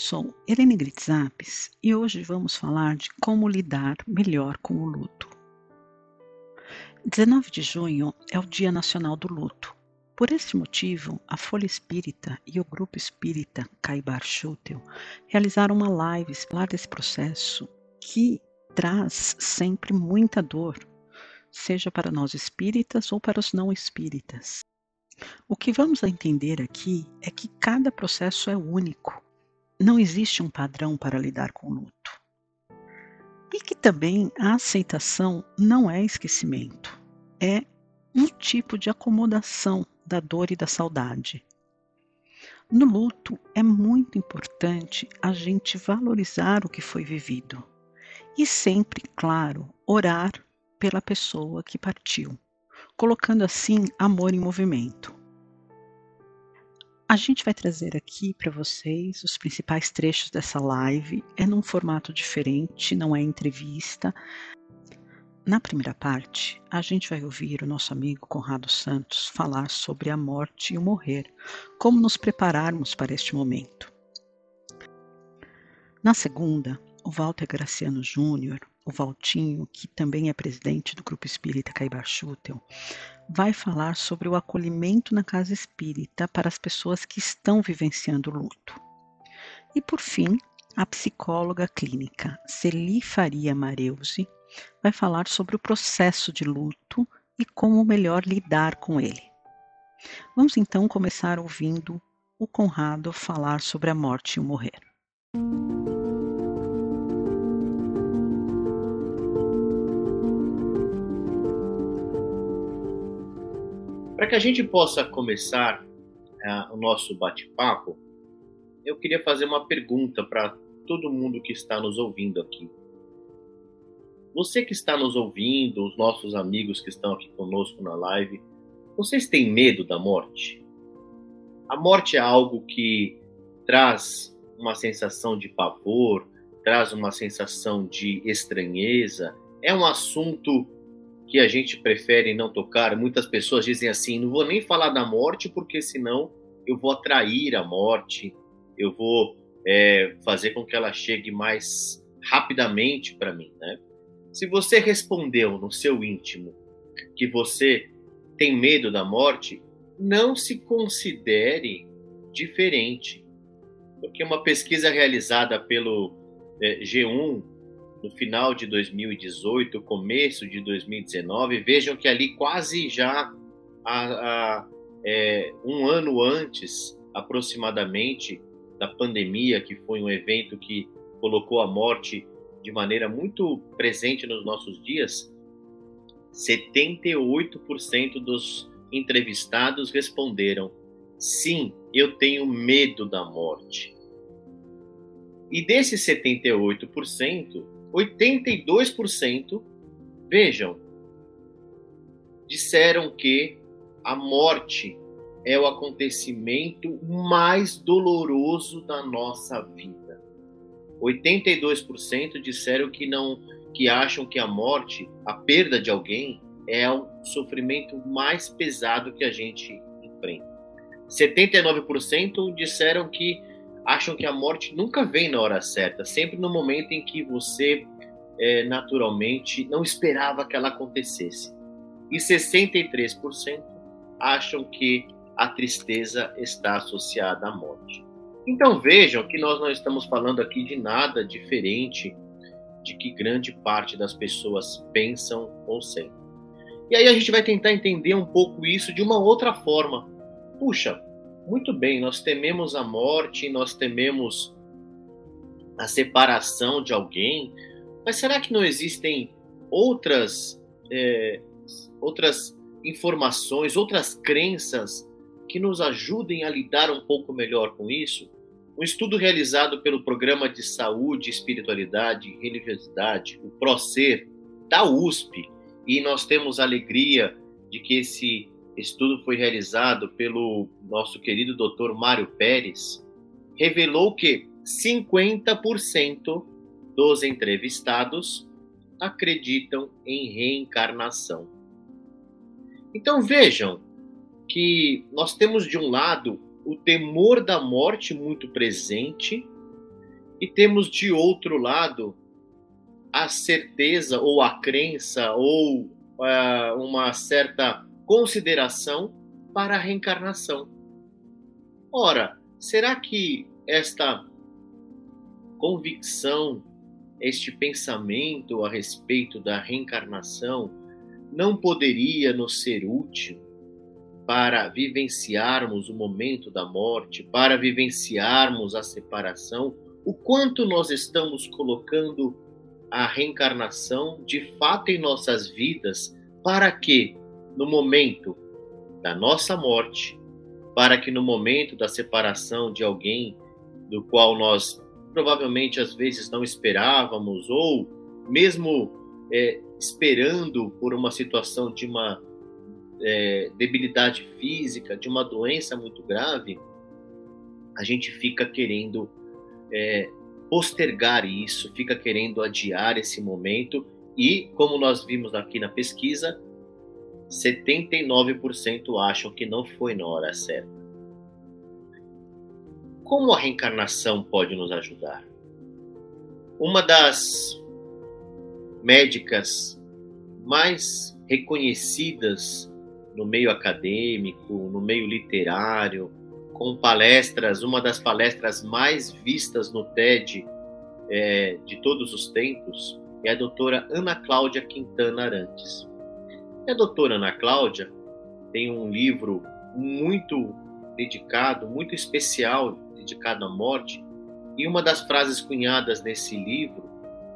Sou Helene Gritzapes e hoje vamos falar de como lidar melhor com o luto. 19 de junho é o Dia Nacional do Luto. Por esse motivo, a Folha Espírita e o Grupo Espírita Caibar Schutel realizaram uma live falar desse processo que traz sempre muita dor, seja para nós espíritas ou para os não espíritas. O que vamos entender aqui é que cada processo é único. Não existe um padrão para lidar com o luto. E que também a aceitação não é esquecimento, é um tipo de acomodação da dor e da saudade. No luto é muito importante a gente valorizar o que foi vivido e sempre, claro, orar pela pessoa que partiu colocando assim amor em movimento. A gente vai trazer aqui para vocês os principais trechos dessa live. É num formato diferente, não é entrevista. Na primeira parte, a gente vai ouvir o nosso amigo Conrado Santos falar sobre a morte e o morrer, como nos prepararmos para este momento. Na segunda, o Walter Graciano Júnior o Valtinho, que também é presidente do Grupo Espírita Caibar Schutel, vai falar sobre o acolhimento na casa espírita para as pessoas que estão vivenciando luto. E por fim, a psicóloga clínica Celi Faria Mareuzi vai falar sobre o processo de luto e como melhor lidar com ele. Vamos então começar ouvindo o Conrado falar sobre a morte e o morrer. Que a gente possa começar uh, o nosso bate-papo, eu queria fazer uma pergunta para todo mundo que está nos ouvindo aqui. Você que está nos ouvindo, os nossos amigos que estão aqui conosco na live, vocês têm medo da morte? A morte é algo que traz uma sensação de pavor, traz uma sensação de estranheza, é um assunto que a gente prefere não tocar. Muitas pessoas dizem assim: não vou nem falar da morte, porque senão eu vou atrair a morte, eu vou é, fazer com que ela chegue mais rapidamente para mim. Né? Se você respondeu no seu íntimo que você tem medo da morte, não se considere diferente. Porque uma pesquisa realizada pelo é, G1 no final de 2018, começo de 2019, vejam que ali quase já é, um ano antes, aproximadamente, da pandemia, que foi um evento que colocou a morte de maneira muito presente nos nossos dias, 78% dos entrevistados responderam: sim, eu tenho medo da morte. E desses 78%, 82%, vejam, disseram que a morte é o acontecimento mais doloroso da nossa vida. 82% disseram que não que acham que a morte, a perda de alguém é o sofrimento mais pesado que a gente enfrenta. 79% disseram que acham que a morte nunca vem na hora certa, sempre no momento em que você é, naturalmente não esperava que ela acontecesse. E 63% acham que a tristeza está associada à morte. Então vejam que nós não estamos falando aqui de nada diferente de que grande parte das pessoas pensam ou sentem. E aí a gente vai tentar entender um pouco isso de uma outra forma. Puxa, muito bem, nós tememos a morte, nós tememos a separação de alguém, mas será que não existem outras, é, outras informações, outras crenças que nos ajudem a lidar um pouco melhor com isso? Um estudo realizado pelo Programa de Saúde, Espiritualidade e Religiosidade, o PROCER, da USP, e nós temos a alegria de que esse estudo foi realizado pelo nosso querido Dr. Mário Pérez, revelou que 50% dos entrevistados acreditam em reencarnação. Então vejam que nós temos de um lado o temor da morte muito presente e temos de outro lado a certeza ou a crença ou uh, uma certa consideração para a reencarnação. Ora, será que esta convicção, este pensamento a respeito da reencarnação não poderia nos ser útil para vivenciarmos o momento da morte, para vivenciarmos a separação, o quanto nós estamos colocando a reencarnação de fato em nossas vidas, para que no momento da nossa morte, para que no momento da separação de alguém do qual nós provavelmente às vezes não esperávamos, ou mesmo é, esperando por uma situação de uma é, debilidade física, de uma doença muito grave, a gente fica querendo é, postergar isso, fica querendo adiar esse momento. E, como nós vimos aqui na pesquisa, 79% acham que não foi na hora certa. Como a reencarnação pode nos ajudar? Uma das médicas mais reconhecidas no meio acadêmico, no meio literário, com palestras, uma das palestras mais vistas no TED é, de todos os tempos, é a doutora Ana Cláudia Quintana Arantes. E a doutora Ana Cláudia tem um livro muito dedicado, muito especial, dedicado à morte, e uma das frases cunhadas nesse livro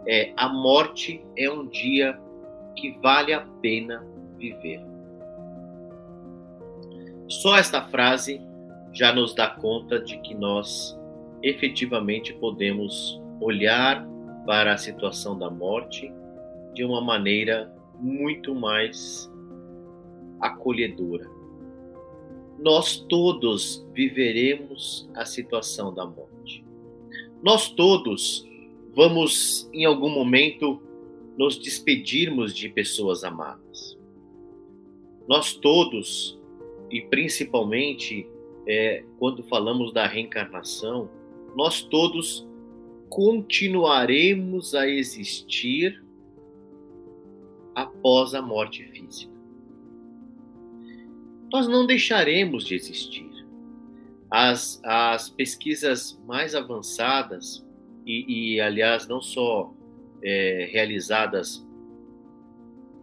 é: A morte é um dia que vale a pena viver. Só esta frase já nos dá conta de que nós efetivamente podemos olhar para a situação da morte de uma maneira muito mais acolhedora. Nós todos viveremos a situação da morte. Nós todos vamos, em algum momento, nos despedirmos de pessoas amadas. Nós todos, e principalmente é, quando falamos da reencarnação, nós todos continuaremos a existir após a morte física. Nós não deixaremos de existir. As, as pesquisas mais avançadas, e, e aliás, não só é, realizadas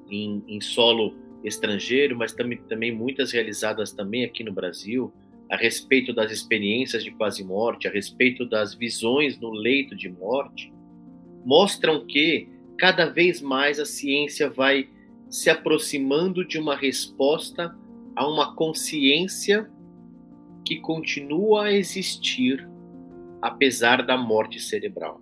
em, em, solo estrangeiro, mas também, também muitas realizadas também aqui no Brasil, a respeito das experiências de quase morte, a respeito das visões no leito de morte, mostram que cada vez mais a ciência vai se aproximando de uma resposta a uma consciência que continua a existir apesar da morte cerebral.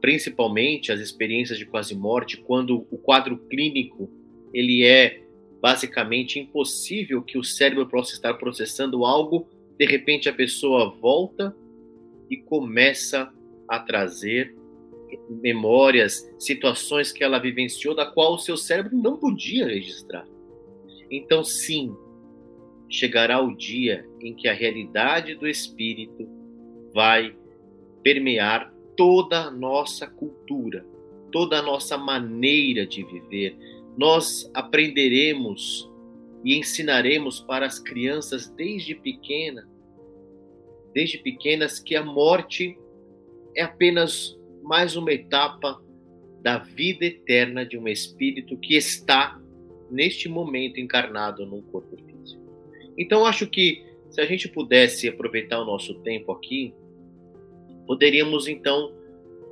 Principalmente as experiências de quase morte, quando o quadro clínico ele é basicamente impossível que o cérebro possa estar processando algo, de repente a pessoa volta e começa a trazer memórias, situações que ela vivenciou da qual o seu cérebro não podia registrar. Então, sim, chegará o dia em que a realidade do espírito vai permear toda a nossa cultura, toda a nossa maneira de viver. Nós aprenderemos e ensinaremos para as crianças desde pequena, desde pequenas que a morte é apenas mais uma etapa da vida eterna de um espírito que está neste momento encarnado num corpo físico. Então acho que se a gente pudesse aproveitar o nosso tempo aqui, poderíamos então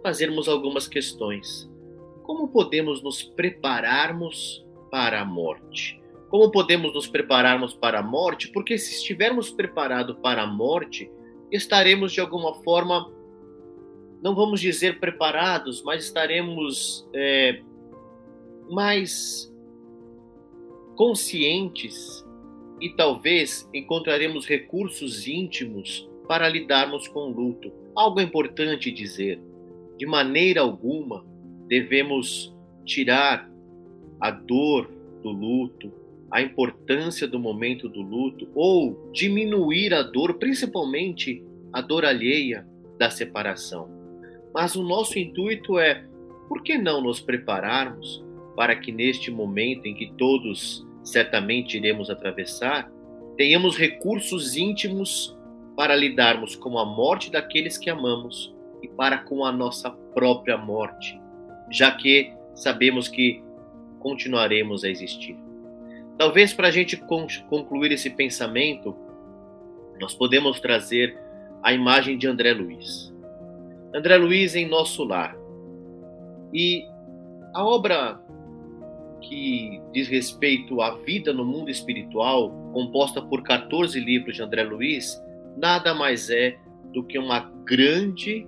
fazermos algumas questões. Como podemos nos prepararmos para a morte? Como podemos nos prepararmos para a morte? Porque se estivermos preparados para a morte, estaremos de alguma forma, não vamos dizer preparados, mas estaremos é, mais conscientes e talvez encontraremos recursos íntimos para lidarmos com o luto. Algo importante dizer: de maneira alguma devemos tirar a dor do luto, a importância do momento do luto ou diminuir a dor, principalmente a dor alheia da separação. Mas o nosso intuito é, por que não nos prepararmos para que neste momento em que todos certamente iremos atravessar, tenhamos recursos íntimos para lidarmos com a morte daqueles que amamos e para com a nossa própria morte, já que sabemos que continuaremos a existir. Talvez para a gente concluir esse pensamento, nós podemos trazer a imagem de André Luiz. André Luiz em nosso lar. E a obra que diz respeito à vida no mundo espiritual, composta por 14 livros de André Luiz, nada mais é do que uma grande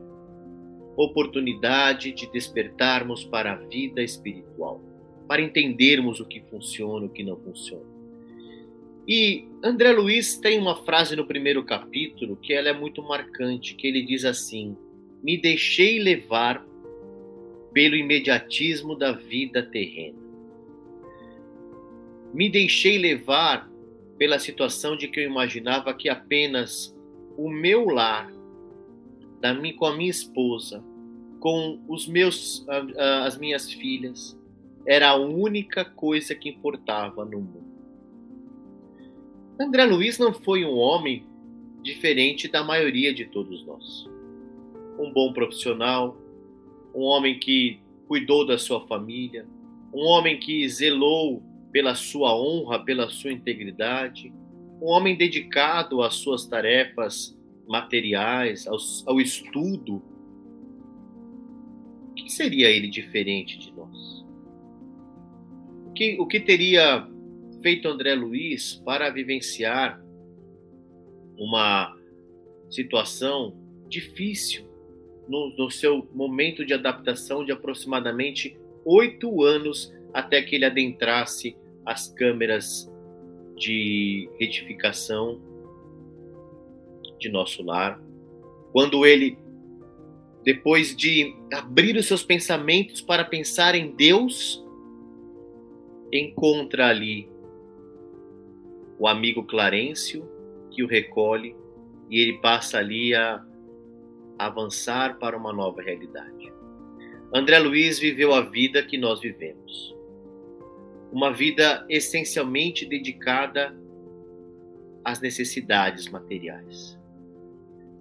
oportunidade de despertarmos para a vida espiritual, para entendermos o que funciona e o que não funciona. E André Luiz tem uma frase no primeiro capítulo que ela é muito marcante, que ele diz assim: "Me deixei levar pelo imediatismo da vida terrena. Me deixei levar pela situação de que eu imaginava que apenas o meu lar, da minha, com a minha esposa, com os meus, as minhas filhas, era a única coisa que importava no mundo. André Luiz não foi um homem diferente da maioria de todos nós. Um bom profissional, um homem que cuidou da sua família, um homem que zelou pela sua honra, pela sua integridade, um homem dedicado às suas tarefas materiais, ao, ao estudo. O que seria ele diferente de nós? O que, o que teria feito André Luiz para vivenciar uma situação difícil no, no seu momento de adaptação de aproximadamente oito anos até que ele adentrasse as câmeras de retificação de nosso lar. Quando ele, depois de abrir os seus pensamentos para pensar em Deus, encontra ali o amigo Clarencio que o recolhe e ele passa ali a avançar para uma nova realidade. André Luiz viveu a vida que nós vivemos uma vida essencialmente dedicada às necessidades materiais.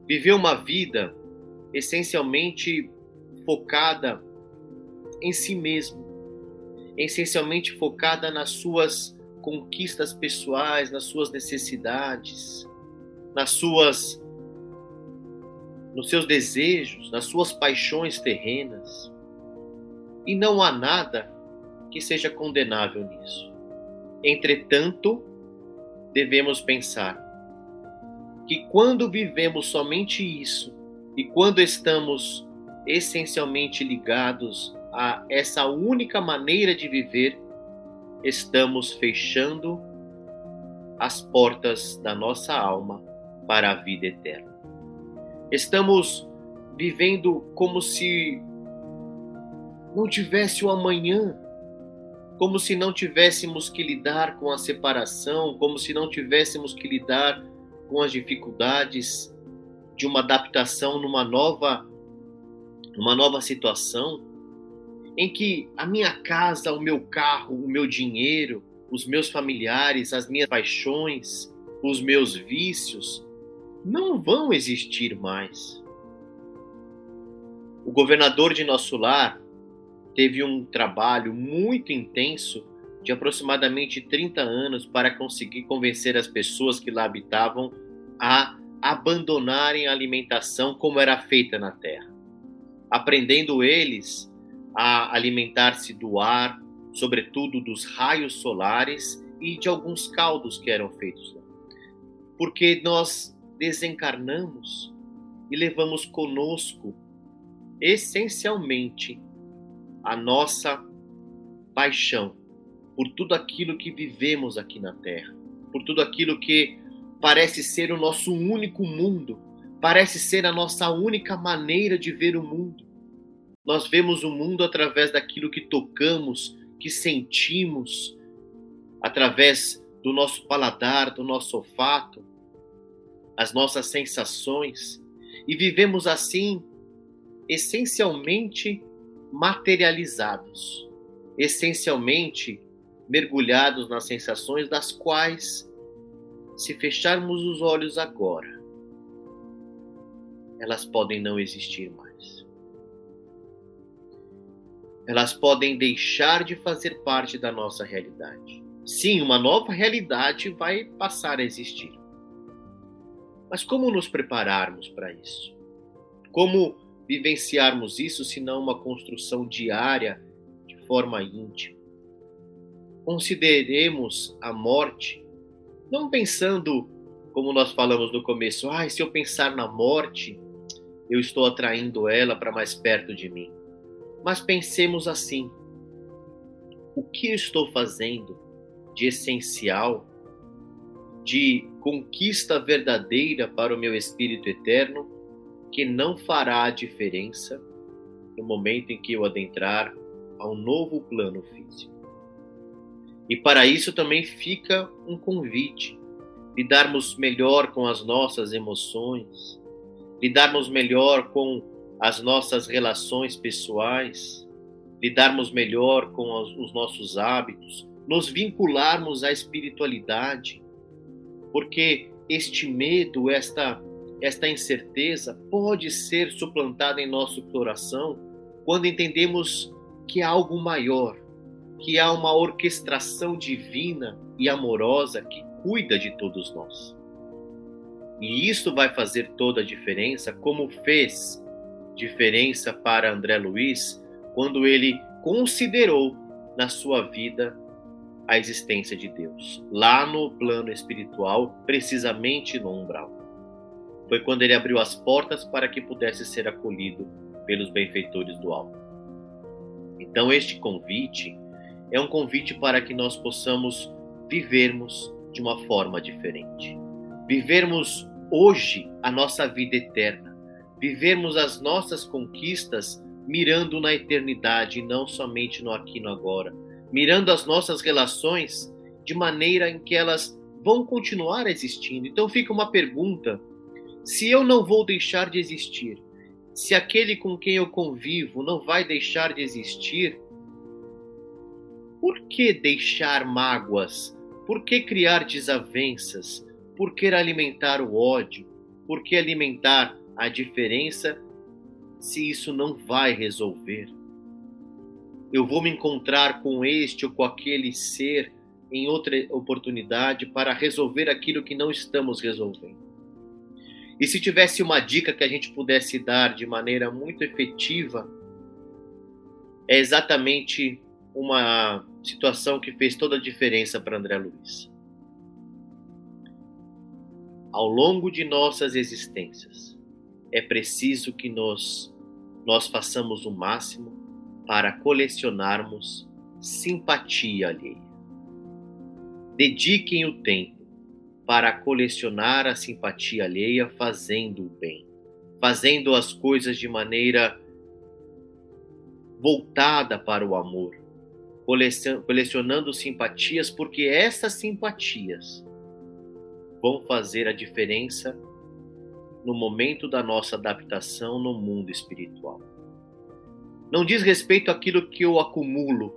Viveu uma vida essencialmente focada em si mesmo, essencialmente focada nas suas conquistas pessoais, nas suas necessidades, nas suas nos seus desejos, nas suas paixões terrenas. E não há nada que seja condenável nisso. Entretanto, devemos pensar que quando vivemos somente isso e quando estamos essencialmente ligados a essa única maneira de viver, estamos fechando as portas da nossa alma para a vida eterna. Estamos vivendo como se não tivesse o amanhã, como se não tivéssemos que lidar com a separação, como se não tivéssemos que lidar com as dificuldades de uma adaptação numa nova numa nova situação em que a minha casa, o meu carro, o meu dinheiro, os meus familiares, as minhas paixões, os meus vícios não vão existir mais. O governador de nosso lar teve um trabalho muito intenso de aproximadamente 30 anos para conseguir convencer as pessoas que lá habitavam a abandonarem a alimentação como era feita na terra, aprendendo eles a alimentar-se do ar, sobretudo dos raios solares e de alguns caldos que eram feitos lá. Porque nós desencarnamos e levamos conosco, essencialmente, a nossa paixão por tudo aquilo que vivemos aqui na Terra, por tudo aquilo que parece ser o nosso único mundo, parece ser a nossa única maneira de ver o mundo. Nós vemos o mundo através daquilo que tocamos, que sentimos, através do nosso paladar, do nosso olfato, as nossas sensações, e vivemos assim essencialmente materializados, essencialmente mergulhados nas sensações das quais, se fecharmos os olhos agora, elas podem não existir mais. Elas podem deixar de fazer parte da nossa realidade. Sim, uma nova realidade vai passar a existir. Mas como nos prepararmos para isso? Como vivenciarmos isso se não uma construção diária de forma íntima? Consideremos a morte não pensando como nós falamos no começo, ah, se eu pensar na morte, eu estou atraindo ela para mais perto de mim. Mas pensemos assim: o que eu estou fazendo de essencial, de conquista verdadeira para o meu espírito eterno, que não fará a diferença no momento em que eu adentrar a um novo plano físico? E para isso também fica um convite: lidarmos melhor com as nossas emoções, lidarmos melhor com as nossas relações pessoais, lidarmos melhor com os nossos hábitos, nos vincularmos à espiritualidade, porque este medo, esta esta incerteza pode ser suplantada em nosso coração quando entendemos que há algo maior, que há uma orquestração divina e amorosa que cuida de todos nós. E isso vai fazer toda a diferença, como fez diferença para André Luiz quando ele considerou na sua vida a existência de Deus, lá no plano espiritual, precisamente no umbral. Foi quando ele abriu as portas para que pudesse ser acolhido pelos benfeitores do alto. Então, este convite é um convite para que nós possamos vivermos de uma forma diferente. Vivermos hoje a nossa vida eterna, vivermos as nossas conquistas mirando na eternidade e não somente no aqui e no agora, mirando as nossas relações de maneira em que elas vão continuar existindo. Então fica uma pergunta: se eu não vou deixar de existir, se aquele com quem eu convivo não vai deixar de existir, por que deixar mágoas? Por que criar desavenças? Por que alimentar o ódio? Por que alimentar a diferença se isso não vai resolver? Eu vou me encontrar com este ou com aquele ser em outra oportunidade para resolver aquilo que não estamos resolvendo. E se tivesse uma dica que a gente pudesse dar de maneira muito efetiva, é exatamente uma situação que fez toda a diferença para André Luiz. Ao longo de nossas existências, é preciso que nós, nós façamos o máximo para colecionarmos simpatia alheia. Dediquem o tempo para colecionar a simpatia alheia fazendo o bem, fazendo as coisas de maneira voltada para o amor, colecionando simpatias, porque essas simpatias vão fazer a diferença no momento da nossa adaptação no mundo espiritual. Não diz respeito àquilo que eu acumulo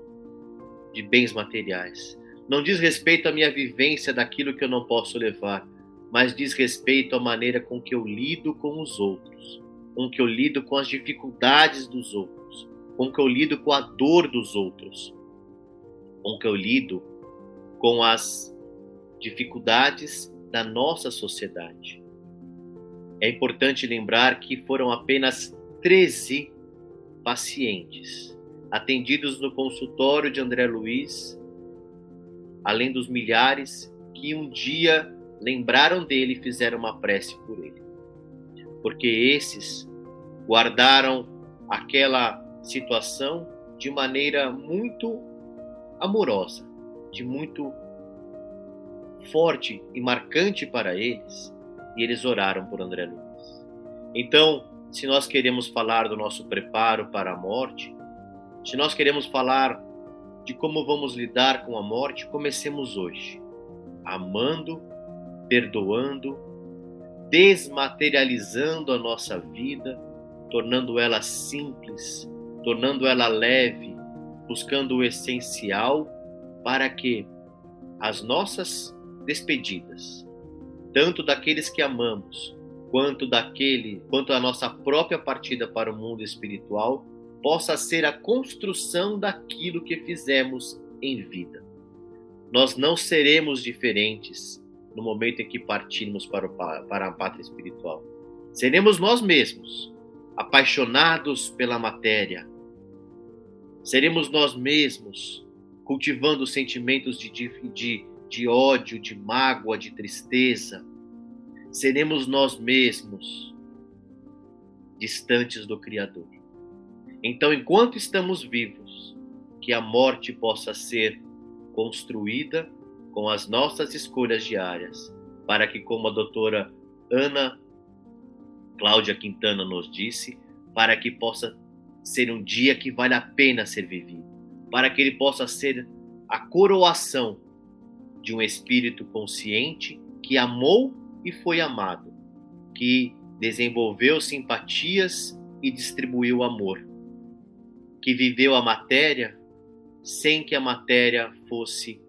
de bens materiais. Não diz respeito à minha vivência daquilo que eu não posso levar, mas diz respeito à maneira com que eu lido com os outros, com que eu lido com as dificuldades dos outros, com que eu lido com a dor dos outros, com que eu lido com as dificuldades da nossa sociedade. É importante lembrar que foram apenas 13 pacientes atendidos no consultório de André Luiz, além dos milhares que um dia lembraram dele e fizeram uma prece por ele. Porque esses guardaram aquela situação de maneira muito amorosa, de muito forte e marcante para eles, e eles oraram por André Luiz. Então, se nós queremos falar do nosso preparo para a morte, se nós queremos falar de como vamos lidar com a morte, comecemos hoje, amando, perdoando, desmaterializando a nossa vida, tornando ela simples, tornando ela leve, buscando o essencial para que as nossas despedidas, tanto daqueles que amamos, quanto daquele, quanto a nossa própria partida para o mundo espiritual, possa ser a construção daquilo que fizemos em vida. Nós não seremos diferentes no momento em que partirmos para, o, para a pátria espiritual. Seremos nós mesmos, apaixonados pela matéria. Seremos nós mesmos, cultivando sentimentos de, de, de ódio, de mágoa, de tristeza. Seremos nós mesmos, distantes do Criador. Então, enquanto estamos vivos, que a morte possa ser construída com as nossas escolhas diárias, para que, como a doutora Ana Cláudia Quintana nos disse, para que possa ser um dia que vale a pena ser vivido, para que ele possa ser a coroação de um espírito consciente que amou e foi amado, que desenvolveu simpatias e distribuiu amor, que viveu a matéria sem que a matéria fosse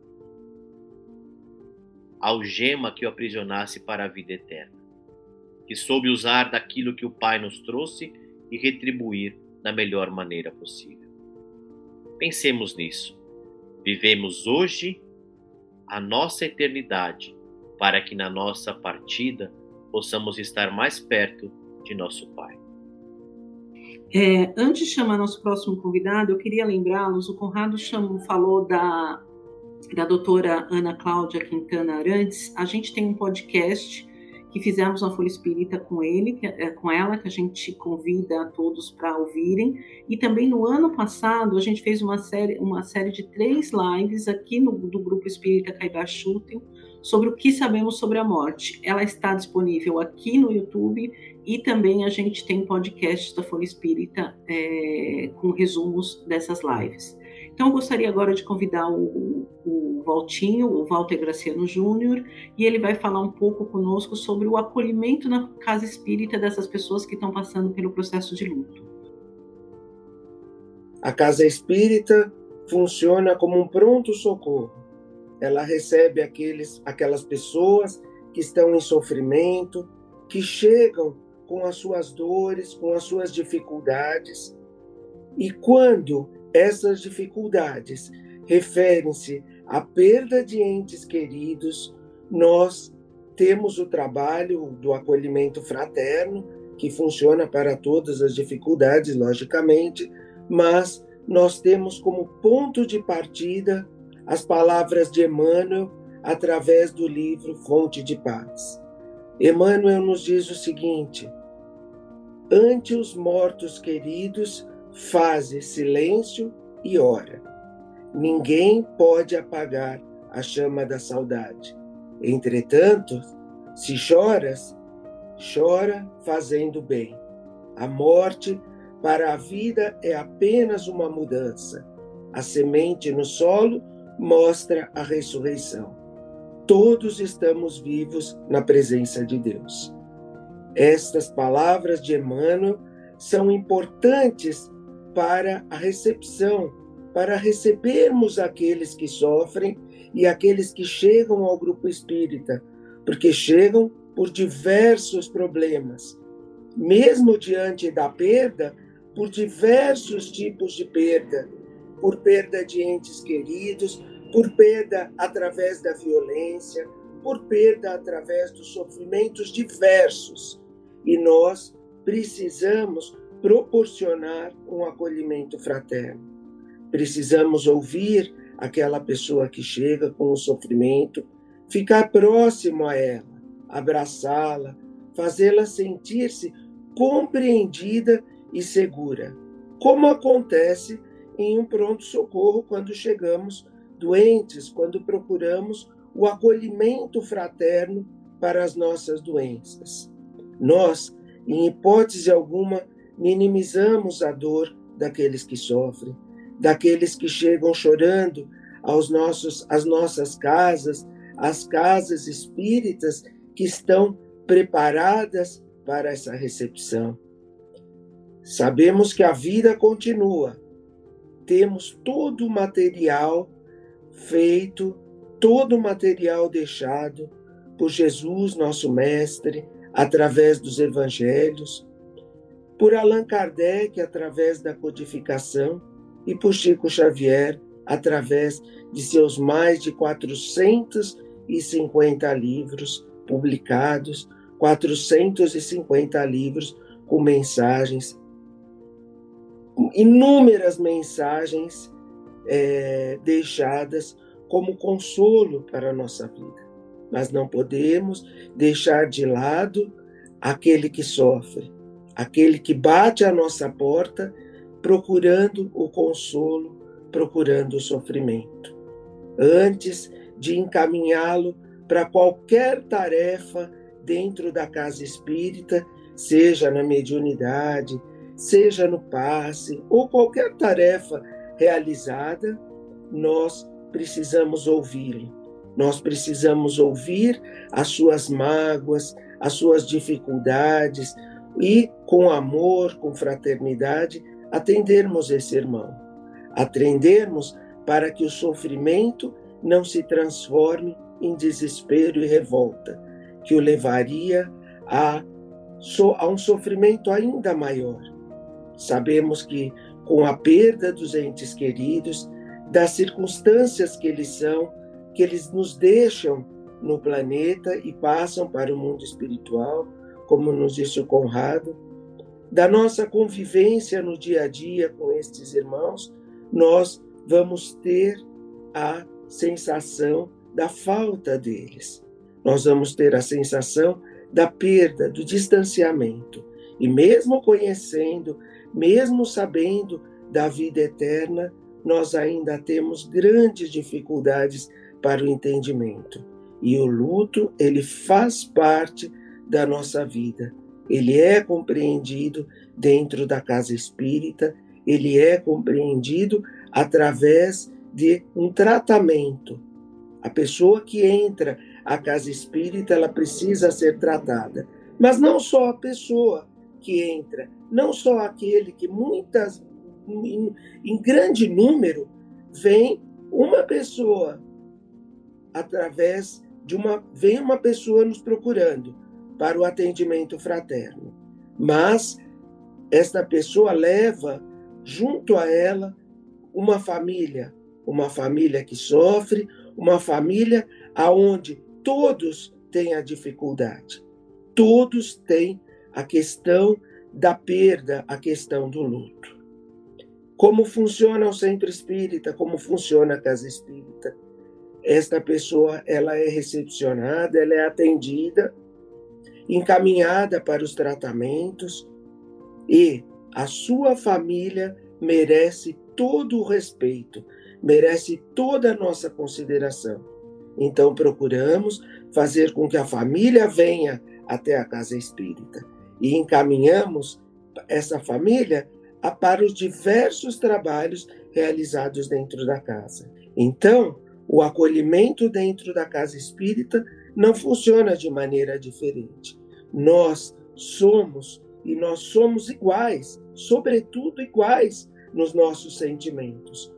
algema que o aprisionasse para a vida eterna, que soube usar daquilo que o Pai nos trouxe e retribuir da melhor maneira possível. Pensemos nisso. Vivemos hoje a nossa eternidade para que na nossa partida possamos estar mais perto de nosso Pai. É, antes de chamar nosso próximo convidado, eu queria lembrá-los, o Conrado chamou, falou da, da doutora Ana Cláudia Quintana Arantes, a gente tem um podcast que fizemos uma Folha Espírita com ele, é, com ela, que a gente convida a todos para ouvirem. E também no ano passado a gente fez uma série, uma série de três lives aqui no, do Grupo Espírita Caibachutem sobre o que sabemos sobre a morte. Ela está disponível aqui no YouTube e também a gente tem podcasts da Folha Espírita é, com resumos dessas lives. Então, eu gostaria agora de convidar o, o Valtinho, o Walter Graciano Júnior, e ele vai falar um pouco conosco sobre o acolhimento na casa espírita dessas pessoas que estão passando pelo processo de luto. A casa espírita funciona como um pronto-socorro. Ela recebe aqueles, aquelas pessoas que estão em sofrimento, que chegam com as suas dores, com as suas dificuldades. E quando essas dificuldades referem-se à perda de entes queridos. Nós temos o trabalho do acolhimento fraterno, que funciona para todas as dificuldades, logicamente, mas nós temos como ponto de partida as palavras de Emmanuel através do livro Fonte de Paz. Emmanuel nos diz o seguinte: ante os mortos queridos, faze silêncio e ora. Ninguém pode apagar a chama da saudade. Entretanto, se choras, chora fazendo bem. A morte para a vida é apenas uma mudança. A semente no solo mostra a ressurreição. Todos estamos vivos na presença de Deus. Estas palavras de Emmanuel são importantes para a recepção, para recebermos aqueles que sofrem e aqueles que chegam ao grupo espírita, porque chegam por diversos problemas. Mesmo diante da perda, por diversos tipos de perda, por perda de entes queridos, por perda através da violência, por perda através dos sofrimentos diversos. E nós precisamos proporcionar um acolhimento fraterno. Precisamos ouvir aquela pessoa que chega com o sofrimento ficar próximo a ela, abraçá-la, fazê-la sentir-se compreendida e segura, como acontece em um pronto-socorro quando chegamos doentes, quando procuramos o acolhimento fraterno para as nossas doenças. Nós, em hipótese alguma, minimizamos a dor daqueles que sofrem, daqueles que chegam chorando aos nossos, às nossas casas, às casas espíritas que estão preparadas para essa recepção. Sabemos que a vida continua. Temos todo o material feito, todo o material deixado por Jesus, nosso Mestre, através dos evangelhos, por Allan Kardec, através da codificação, e por Chico Xavier, através de seus mais de 450 livros publicados, 450 livros com mensagens, inúmeras mensagens é, deixadas como consolo para a nossa vida. Mas não podemos deixar de lado aquele que sofre, aquele que bate à nossa porta procurando o consolo, procurando o sofrimento. Antes de encaminhá-lo para qualquer tarefa dentro da casa espírita, seja na mediunidade, seja no passe ou qualquer tarefa realizada, nós precisamos ouvi-lo. Nós precisamos ouvir as suas mágoas, as suas dificuldades e, com amor, com fraternidade, atendermos esse irmão. Atendermos para que o sofrimento não se transforme em desespero e revolta, que o levaria a, a um sofrimento ainda maior. Sabemos que, com a perda dos entes queridos, das circunstâncias que eles são, que eles nos deixam no planeta e passam para o mundo espiritual, como nos disse o Conrado, da nossa convivência no dia a dia com estes irmãos, nós vamos ter a sensação da falta deles. Nós vamos ter a sensação da perda, do distanciamento. E mesmo conhecendo, mesmo sabendo da vida eterna, nós ainda temos grandes dificuldades para o entendimento. E o luto, ele faz parte da nossa vida. Ele é compreendido dentro da casa espírita, ele é compreendido através de um tratamento. A pessoa que entra à casa espírita, ela precisa ser tratada. Mas não só a pessoa que entra, não só aquele que muitas, em, em grande número, vem uma pessoa através de uma vem uma pessoa nos procurando para o atendimento fraterno. Mas esta pessoa leva junto a ela uma família, uma família que sofre, uma família aonde todos têm a dificuldade. Todos têm a questão da perda, a questão do luto. Como funciona o centro espírita, como funciona a casa espírita? Esta pessoa, ela é recepcionada, ela é atendida, encaminhada para os tratamentos e a sua família merece todo o respeito, merece toda a nossa consideração. Então procuramos fazer com que a família venha até a casa espírita e encaminhamos essa família para os diversos trabalhos realizados dentro da casa. Então, o acolhimento dentro da casa espírita não funciona de maneira diferente. Nós somos e nós somos iguais, sobretudo iguais nos nossos sentimentos.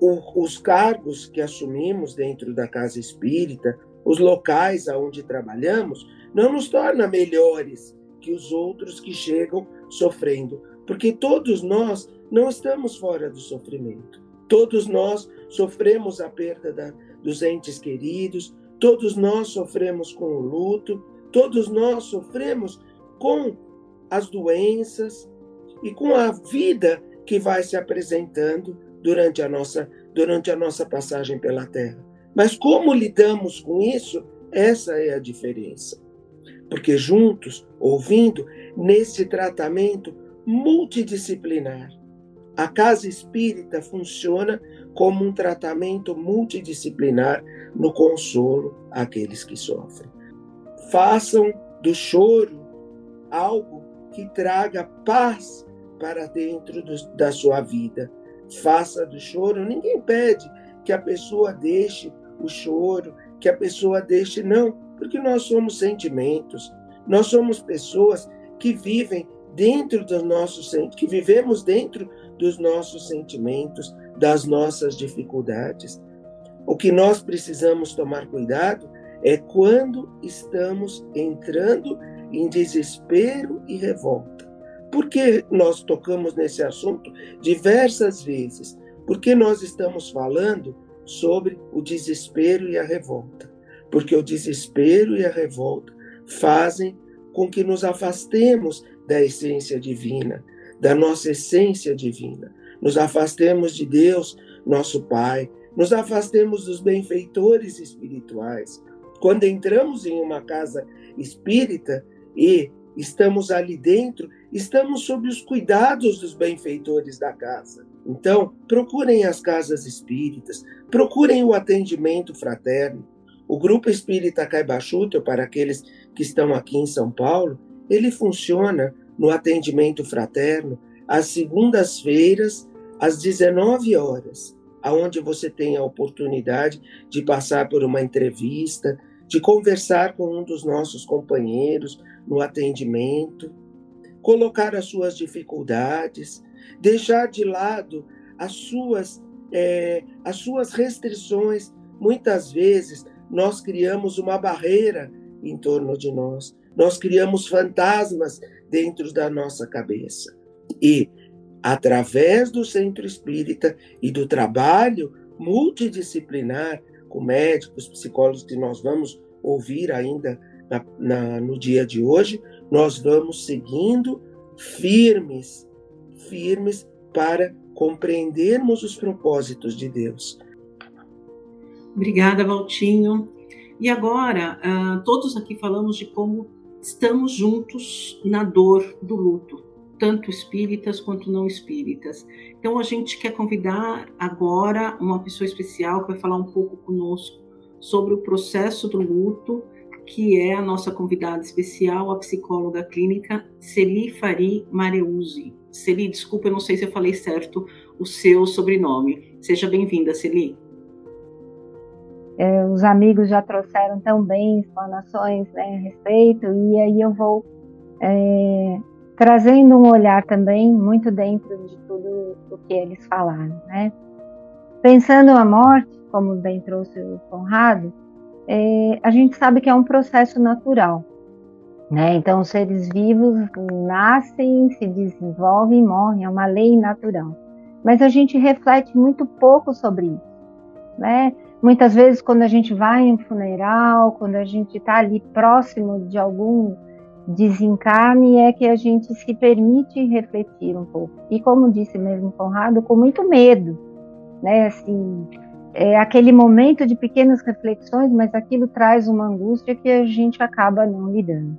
O, os cargos que assumimos dentro da casa espírita, os locais aonde trabalhamos, não nos torna melhores que os outros que chegam sofrendo, porque todos nós não estamos fora do sofrimento. Todos nós sofremos a perda da, dos entes queridos, todos nós sofremos com o luto, todos nós sofremos com as doenças e com a vida que vai se apresentando durante a nossa, durante a nossa passagem pela Terra. Mas como lidamos com isso? Essa é a diferença. Porque juntos, ouvindo, nesse tratamento multidisciplinar, a casa espírita funciona como um tratamento multidisciplinar no consolo àqueles que sofrem. Façam do choro algo que traga paz para dentro do, da sua vida. Faça do choro, ninguém pede que a pessoa deixe o choro, que a pessoa deixe, não, porque nós somos sentimentos, nós somos pessoas que vivem dentro dos nossos que vivemos dentro dos nossos sentimentos, das nossas dificuldades. O que nós precisamos tomar cuidado é quando estamos entrando em desespero e revolta. Por que nós tocamos nesse assunto diversas vezes? Porque nós estamos falando sobre o desespero e a revolta. Porque o desespero e a revolta fazem com que nos afastemos da essência divina, da nossa essência divina. Nos afastemos de Deus, nosso Pai, nos afastemos dos benfeitores espirituais. Quando entramos em uma casa espírita e estamos ali dentro, estamos sob os cuidados dos benfeitores da casa. Então, procurem as casas espíritas, procurem o atendimento fraterno. O Grupo Espírita Caibachuto, para aqueles que estão aqui em São Paulo, ele funciona no atendimento fraterno às segundas-feiras, às 19 horas, aonde você tem a oportunidade de passar por uma entrevista, de conversar com um dos nossos companheiros no atendimento, colocar as suas dificuldades, deixar de lado as suas, é, as suas restrições. Muitas vezes nós criamos uma barreira em torno de nós, nós criamos fantasmas dentro da nossa cabeça. E, através do centro espírita e do trabalho multidisciplinar com médicos, psicólogos que nós vamos ouvir ainda na, na, no dia de hoje, nós vamos seguindo firmes, firmes para compreendermos os propósitos de Deus. Obrigada, Valtinho. E agora, uh, todos aqui falamos de como estamos juntos na dor do luto, tanto espíritas quanto não espíritas. Então, a gente quer convidar agora uma pessoa especial que vai falar um pouco conosco sobre o processo do luto que é a nossa convidada especial, a psicóloga clínica Celi Fari Mareuzi. Celi, desculpa, eu não sei se eu falei certo o seu sobrenome. Seja bem-vinda, Celi. É, os amigos já trouxeram também explanações né, a respeito, e aí eu vou é, trazendo um olhar também muito dentro de tudo o que eles falaram. Né? Pensando a morte, como bem trouxe o Conrado, é, a gente sabe que é um processo natural. Né? Então, os seres vivos nascem, se desenvolvem e morrem, é uma lei natural. Mas a gente reflete muito pouco sobre isso. Né? Muitas vezes, quando a gente vai em um funeral, quando a gente está ali próximo de algum desencarne, é que a gente se permite refletir um pouco. E como disse mesmo Conrado, com muito medo, né? Assim, é aquele momento de pequenas reflexões, mas aquilo traz uma angústia que a gente acaba não lidando.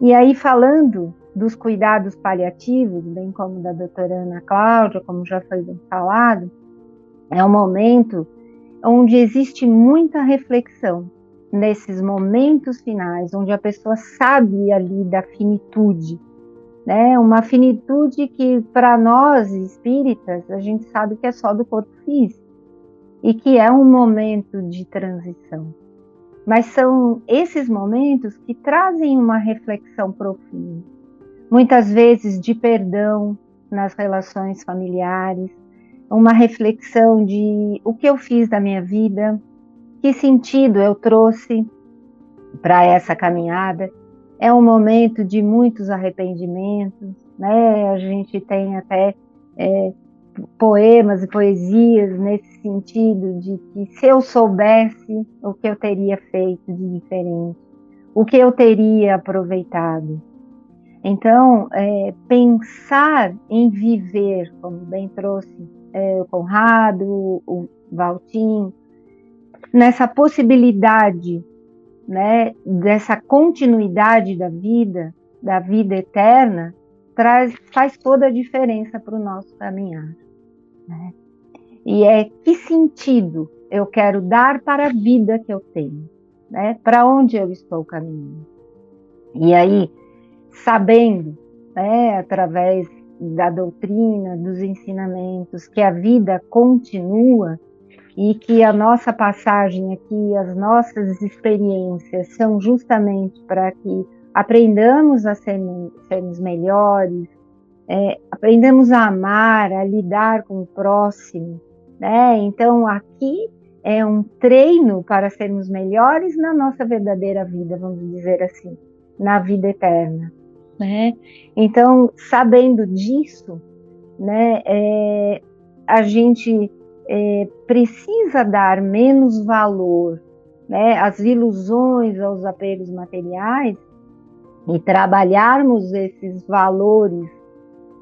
E aí, falando dos cuidados paliativos, bem como da doutora Ana Cláudia, como já foi falado, é um momento onde existe muita reflexão nesses momentos finais, onde a pessoa sabe ali da finitude, né? Uma finitude que para nós espíritas a gente sabe que é só do corpo físico e que é um momento de transição. Mas são esses momentos que trazem uma reflexão profunda, muitas vezes de perdão nas relações familiares, uma reflexão de o que eu fiz da minha vida, que sentido eu trouxe para essa caminhada. É um momento de muitos arrependimentos, né? A gente tem até é, poemas e poesias nesse sentido de que se eu soubesse o que eu teria feito de diferente, o que eu teria aproveitado. Então, é, pensar em viver, como bem trouxe é, o Conrado, o Valtim, nessa possibilidade, né, dessa continuidade da vida, da vida eterna, traz, faz toda a diferença para o nosso caminhar. Né? E é que sentido eu quero dar para a vida que eu tenho, né? Para onde eu estou caminhando. E aí, sabendo, né, através da doutrina, dos ensinamentos, que a vida continua e que a nossa passagem aqui, as nossas experiências são justamente para que aprendamos a ser, sermos melhores, é, aprendamos a amar, a lidar com o próximo, né? Então aqui é um treino para sermos melhores na nossa verdadeira vida, vamos dizer assim, na vida eterna, né? Então sabendo disso, né? É, a gente é, precisa dar menos valor, né? Às ilusões, aos apegos materiais e trabalharmos esses valores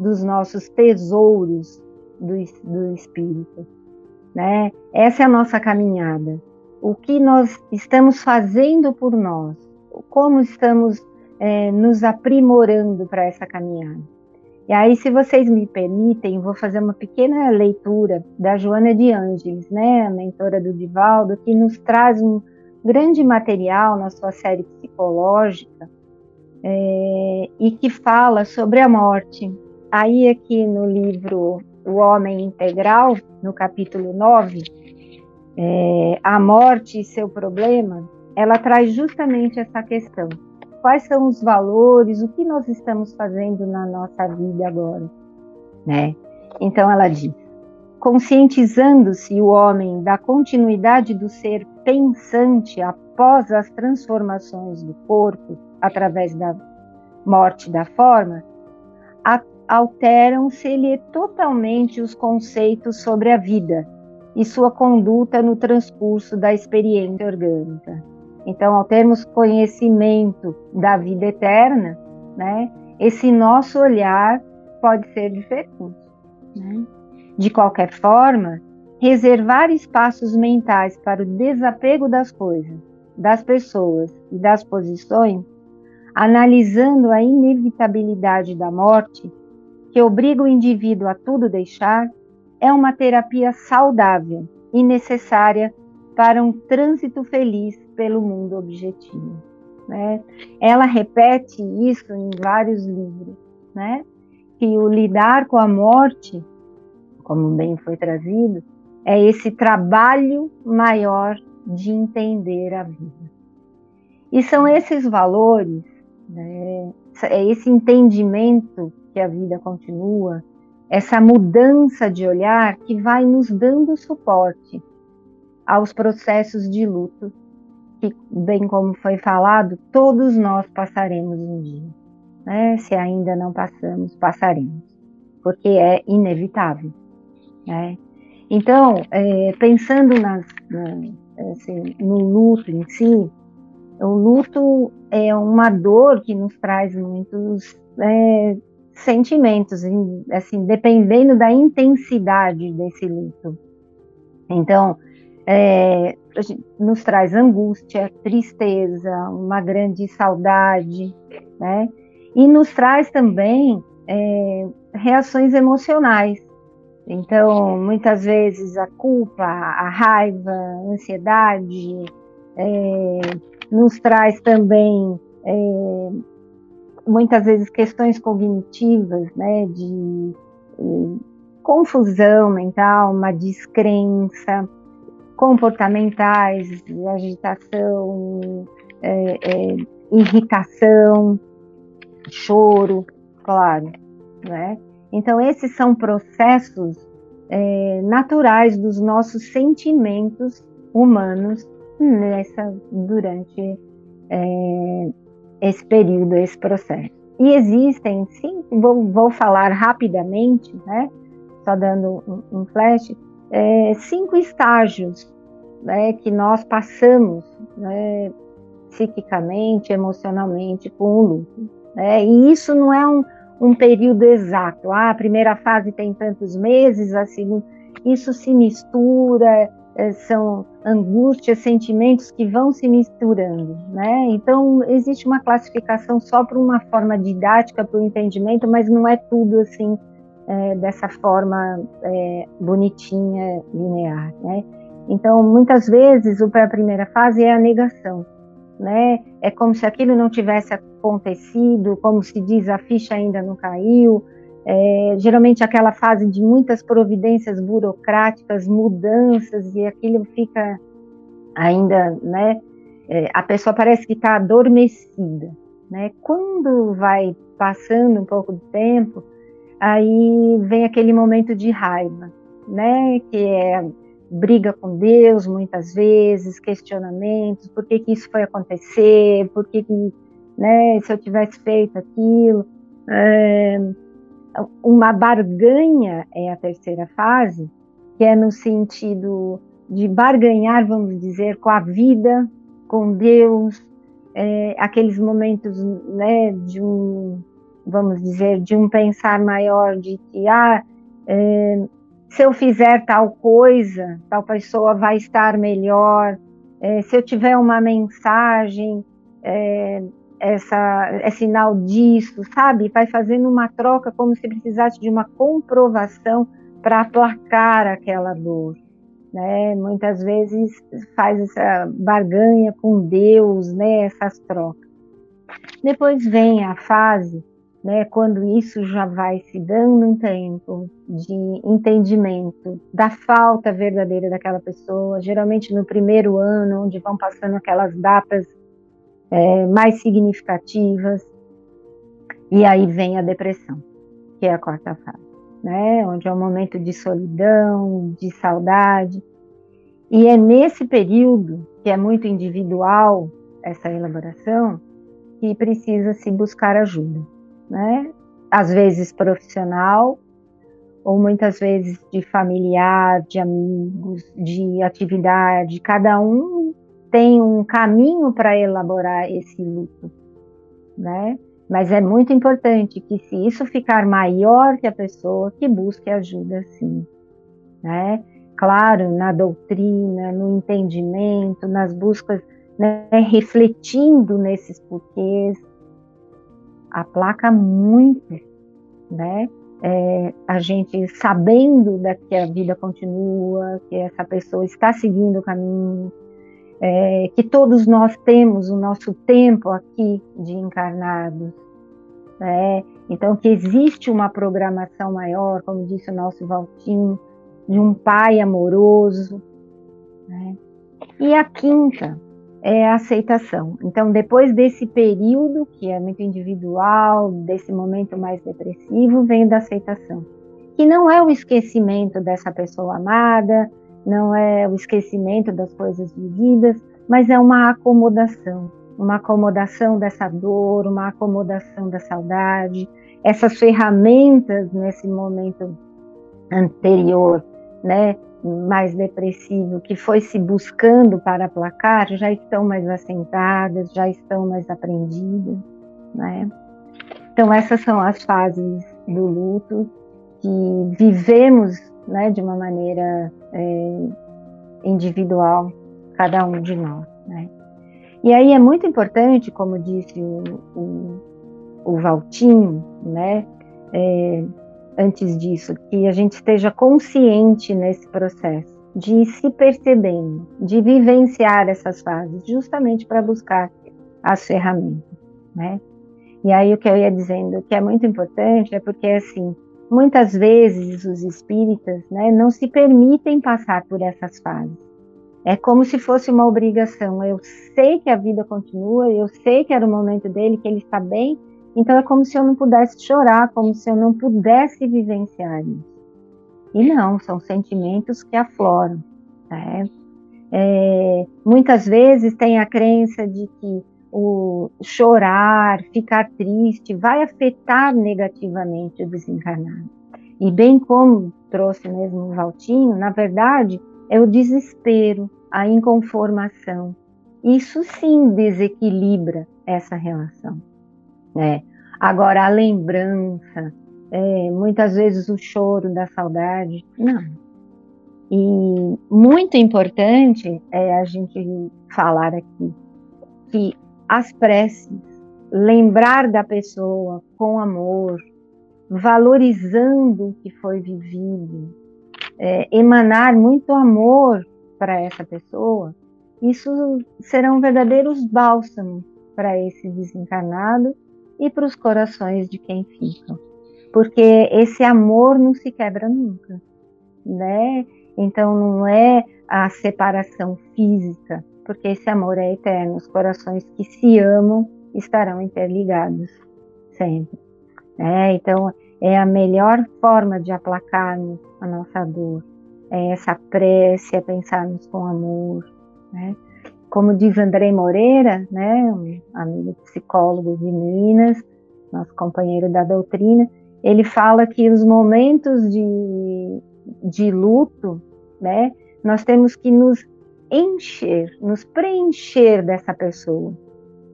dos nossos tesouros do, do espírito, né? Essa é a nossa caminhada. O que nós estamos fazendo por nós, como estamos é, nos aprimorando para essa caminhada. E aí, se vocês me permitem, vou fazer uma pequena leitura da Joana de Ângeles, né, a mentora do Divaldo, que nos traz um grande material na sua série psicológica é, e que fala sobre a morte. Aí, aqui no livro O Homem Integral, no capítulo 9, é, A Morte e seu Problema, ela traz justamente essa questão. Quais são os valores, o que nós estamos fazendo na nossa vida agora? Né? Então, ela diz: conscientizando-se o homem da continuidade do ser pensante após as transformações do corpo, através da morte da forma, alteram-se-lhe totalmente os conceitos sobre a vida e sua conduta no transcurso da experiência orgânica. Então, ao termos conhecimento da vida eterna, né, esse nosso olhar pode ser diferente. Né? De qualquer forma, reservar espaços mentais para o desapego das coisas, das pessoas e das posições analisando a inevitabilidade da morte, que obriga o indivíduo a tudo deixar, é uma terapia saudável e necessária para um trânsito feliz pelo mundo objetivo. Né? Ela repete isso em vários livros, né? que o lidar com a morte, como bem foi trazido, é esse trabalho maior de entender a vida. E são esses valores né? É esse entendimento que a vida continua, essa mudança de olhar que vai nos dando suporte aos processos de luto, que, bem como foi falado, todos nós passaremos um dia. Né? Se ainda não passamos, passaremos, porque é inevitável. Né? Então, é, pensando nas, na, assim, no luto em si, o luto é uma dor que nos traz muitos é, sentimentos, assim, dependendo da intensidade desse luto. Então, é, nos traz angústia, tristeza, uma grande saudade, né? E nos traz também é, reações emocionais. Então, muitas vezes a culpa, a raiva, a ansiedade, é, nos traz também é, muitas vezes questões cognitivas, né, de é, confusão mental, uma descrença, comportamentais, agitação, é, é, irritação, choro, claro, né? Então esses são processos é, naturais dos nossos sentimentos humanos nessa durante é, esse período, esse processo. E existem, sim, vou, vou falar rapidamente, né, só dando um, um flash, é, cinco estágios né, que nós passamos né, psiquicamente, emocionalmente com o luto. Né, e isso não é um, um período exato. Ah, a primeira fase tem tantos meses, a segunda. Isso se mistura, é, são angústias, sentimentos que vão se misturando, né? Então existe uma classificação só para uma forma didática para o entendimento, mas não é tudo assim é, dessa forma é, bonitinha, linear, né? Então muitas vezes a primeira fase é a negação, né? É como se aquilo não tivesse acontecido, como se diz a ficha ainda não caiu, é, geralmente aquela fase de muitas providências burocráticas, mudanças, e aquilo fica ainda, né? É, a pessoa parece que está adormecida, né? Quando vai passando um pouco de tempo, aí vem aquele momento de raiva, né? Que é briga com Deus muitas vezes, questionamentos, por que, que isso foi acontecer, por que, que né, se eu tivesse feito aquilo. É, uma barganha é a terceira fase, que é no sentido de barganhar, vamos dizer, com a vida, com Deus, é, aqueles momentos né, de um, vamos dizer, de um pensar maior de que, ah, é, se eu fizer tal coisa, tal pessoa vai estar melhor, é, se eu tiver uma mensagem, é, essa, é sinal disso, sabe? Vai fazendo uma troca como se precisasse de uma comprovação para aplacar aquela dor. Né? Muitas vezes faz essa barganha com Deus, né? essas trocas. Depois vem a fase, né? quando isso já vai se dando um tempo de entendimento da falta verdadeira daquela pessoa, geralmente no primeiro ano, onde vão passando aquelas datas é, mais significativas. E aí vem a depressão, que é a quarta fase, né? onde é um momento de solidão, de saudade. E é nesse período, que é muito individual, essa elaboração, que precisa se buscar ajuda. Né? Às vezes profissional, ou muitas vezes de familiar, de amigos, de atividade, cada um tem um caminho para elaborar esse luto, né? Mas é muito importante que se isso ficar maior que a pessoa, que busque ajuda sim, né? Claro, na doutrina, no entendimento, nas buscas, né, refletindo nesses porquês, aplaca muito, né? É, a gente sabendo da que a vida continua, que essa pessoa está seguindo o caminho, é, que todos nós temos o nosso tempo aqui de encarnados. Né? Então, que existe uma programação maior, como disse o nosso Valtinho, de um pai amoroso. Né? E a quinta é a aceitação. Então, depois desse período, que é muito individual, desse momento mais depressivo, vem da aceitação. Que não é o esquecimento dessa pessoa amada, não é o esquecimento das coisas vividas, mas é uma acomodação, uma acomodação dessa dor, uma acomodação da saudade. Essas ferramentas nesse momento anterior, né, mais depressivo, que foi se buscando para aplacar, já estão mais assentadas, já estão mais aprendidas, né? Então essas são as fases do luto que vivemos né, de uma maneira é, individual, cada um de nós. Né? E aí é muito importante, como disse o, o, o Valtinho, né, é, antes disso, que a gente esteja consciente nesse processo, de se percebendo, de vivenciar essas fases, justamente para buscar as ferramentas, né? E aí o que eu ia dizendo que é muito importante é porque assim Muitas vezes os espíritas né, não se permitem passar por essas fases. É como se fosse uma obrigação. Eu sei que a vida continua, eu sei que era o momento dele, que ele está bem, então é como se eu não pudesse chorar, como se eu não pudesse vivenciar isso. E não, são sentimentos que afloram. Né? É, muitas vezes tem a crença de que o chorar, ficar triste, vai afetar negativamente o desencarnado. E bem como trouxe mesmo o Valtinho, na verdade, é o desespero, a inconformação. Isso sim desequilibra essa relação. Né? Agora, a lembrança, é, muitas vezes o choro da saudade, não. E muito importante é a gente falar aqui que as preces, lembrar da pessoa com amor, valorizando o que foi vivido, é, emanar muito amor para essa pessoa, isso serão verdadeiros bálsamos para esse desencarnado e para os corações de quem ficam, porque esse amor não se quebra nunca, né? Então não é a separação física, porque esse amor é eterno. Os corações que se amam estarão interligados sempre. Né? Então é a melhor forma de aplacarmos a nossa dor. É essa prece, é pensarmos com amor. Né? Como diz André Moreira, né, um amigo psicólogo de Minas, nosso companheiro da doutrina, ele fala que os momentos de, de luto, né, nós temos que nos encher, nos preencher dessa pessoa.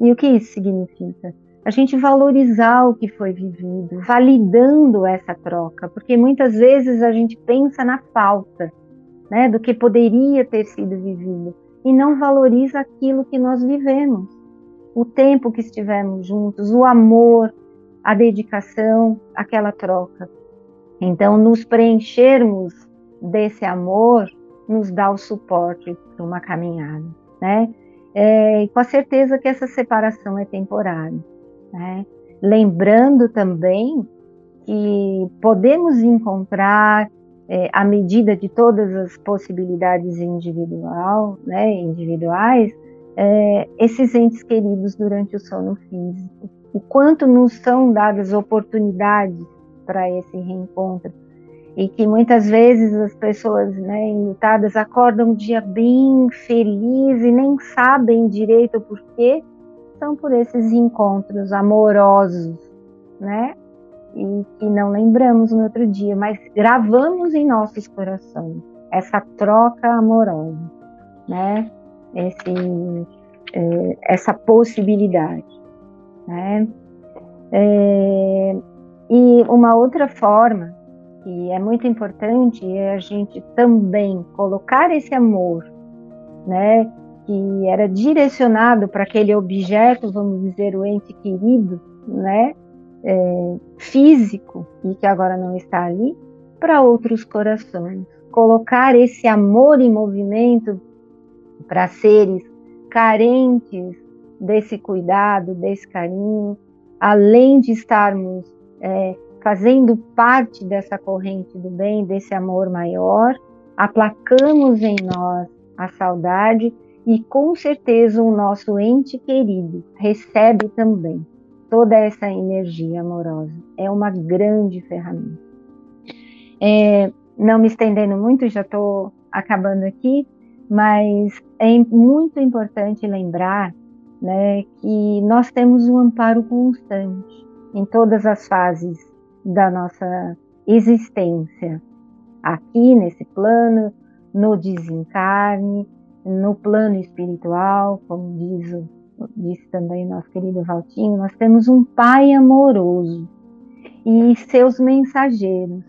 E o que isso significa? A gente valorizar o que foi vivido, validando essa troca, porque muitas vezes a gente pensa na falta, né, do que poderia ter sido vivido e não valoriza aquilo que nós vivemos, o tempo que estivemos juntos, o amor, a dedicação, aquela troca. Então, nos preenchermos desse amor nos dá o suporte para uma caminhada, né? É, com a certeza que essa separação é temporária, né? Lembrando também que podemos encontrar, é, à medida de todas as possibilidades individual, né, individuais, é, esses entes queridos durante o sono físico. O quanto nos são dadas oportunidades para esse reencontro e que muitas vezes as pessoas né, enlutadas acordam um dia bem feliz e nem sabem direito o porquê, são por esses encontros amorosos, né? E que não lembramos no outro dia, mas gravamos em nossos corações essa troca amorosa, né? Esse, é, essa possibilidade, né? É, e uma outra forma que é muito importante é a gente também colocar esse amor, né, que era direcionado para aquele objeto, vamos dizer, o ente querido, né, é, físico e que agora não está ali, para outros corações. Colocar esse amor em movimento para seres carentes desse cuidado, desse carinho, além de estarmos é, fazendo parte dessa corrente do bem, desse amor maior, aplacamos em nós a saudade e com certeza o nosso ente querido recebe também toda essa energia amorosa. É uma grande ferramenta. É, não me estendendo muito, já estou acabando aqui, mas é muito importante lembrar né, que nós temos um amparo constante em todas as fases da nossa existência aqui nesse plano, no desencarne, no plano espiritual, como diz o, disse também nosso querido Valtinho, nós temos um Pai amoroso e seus mensageiros.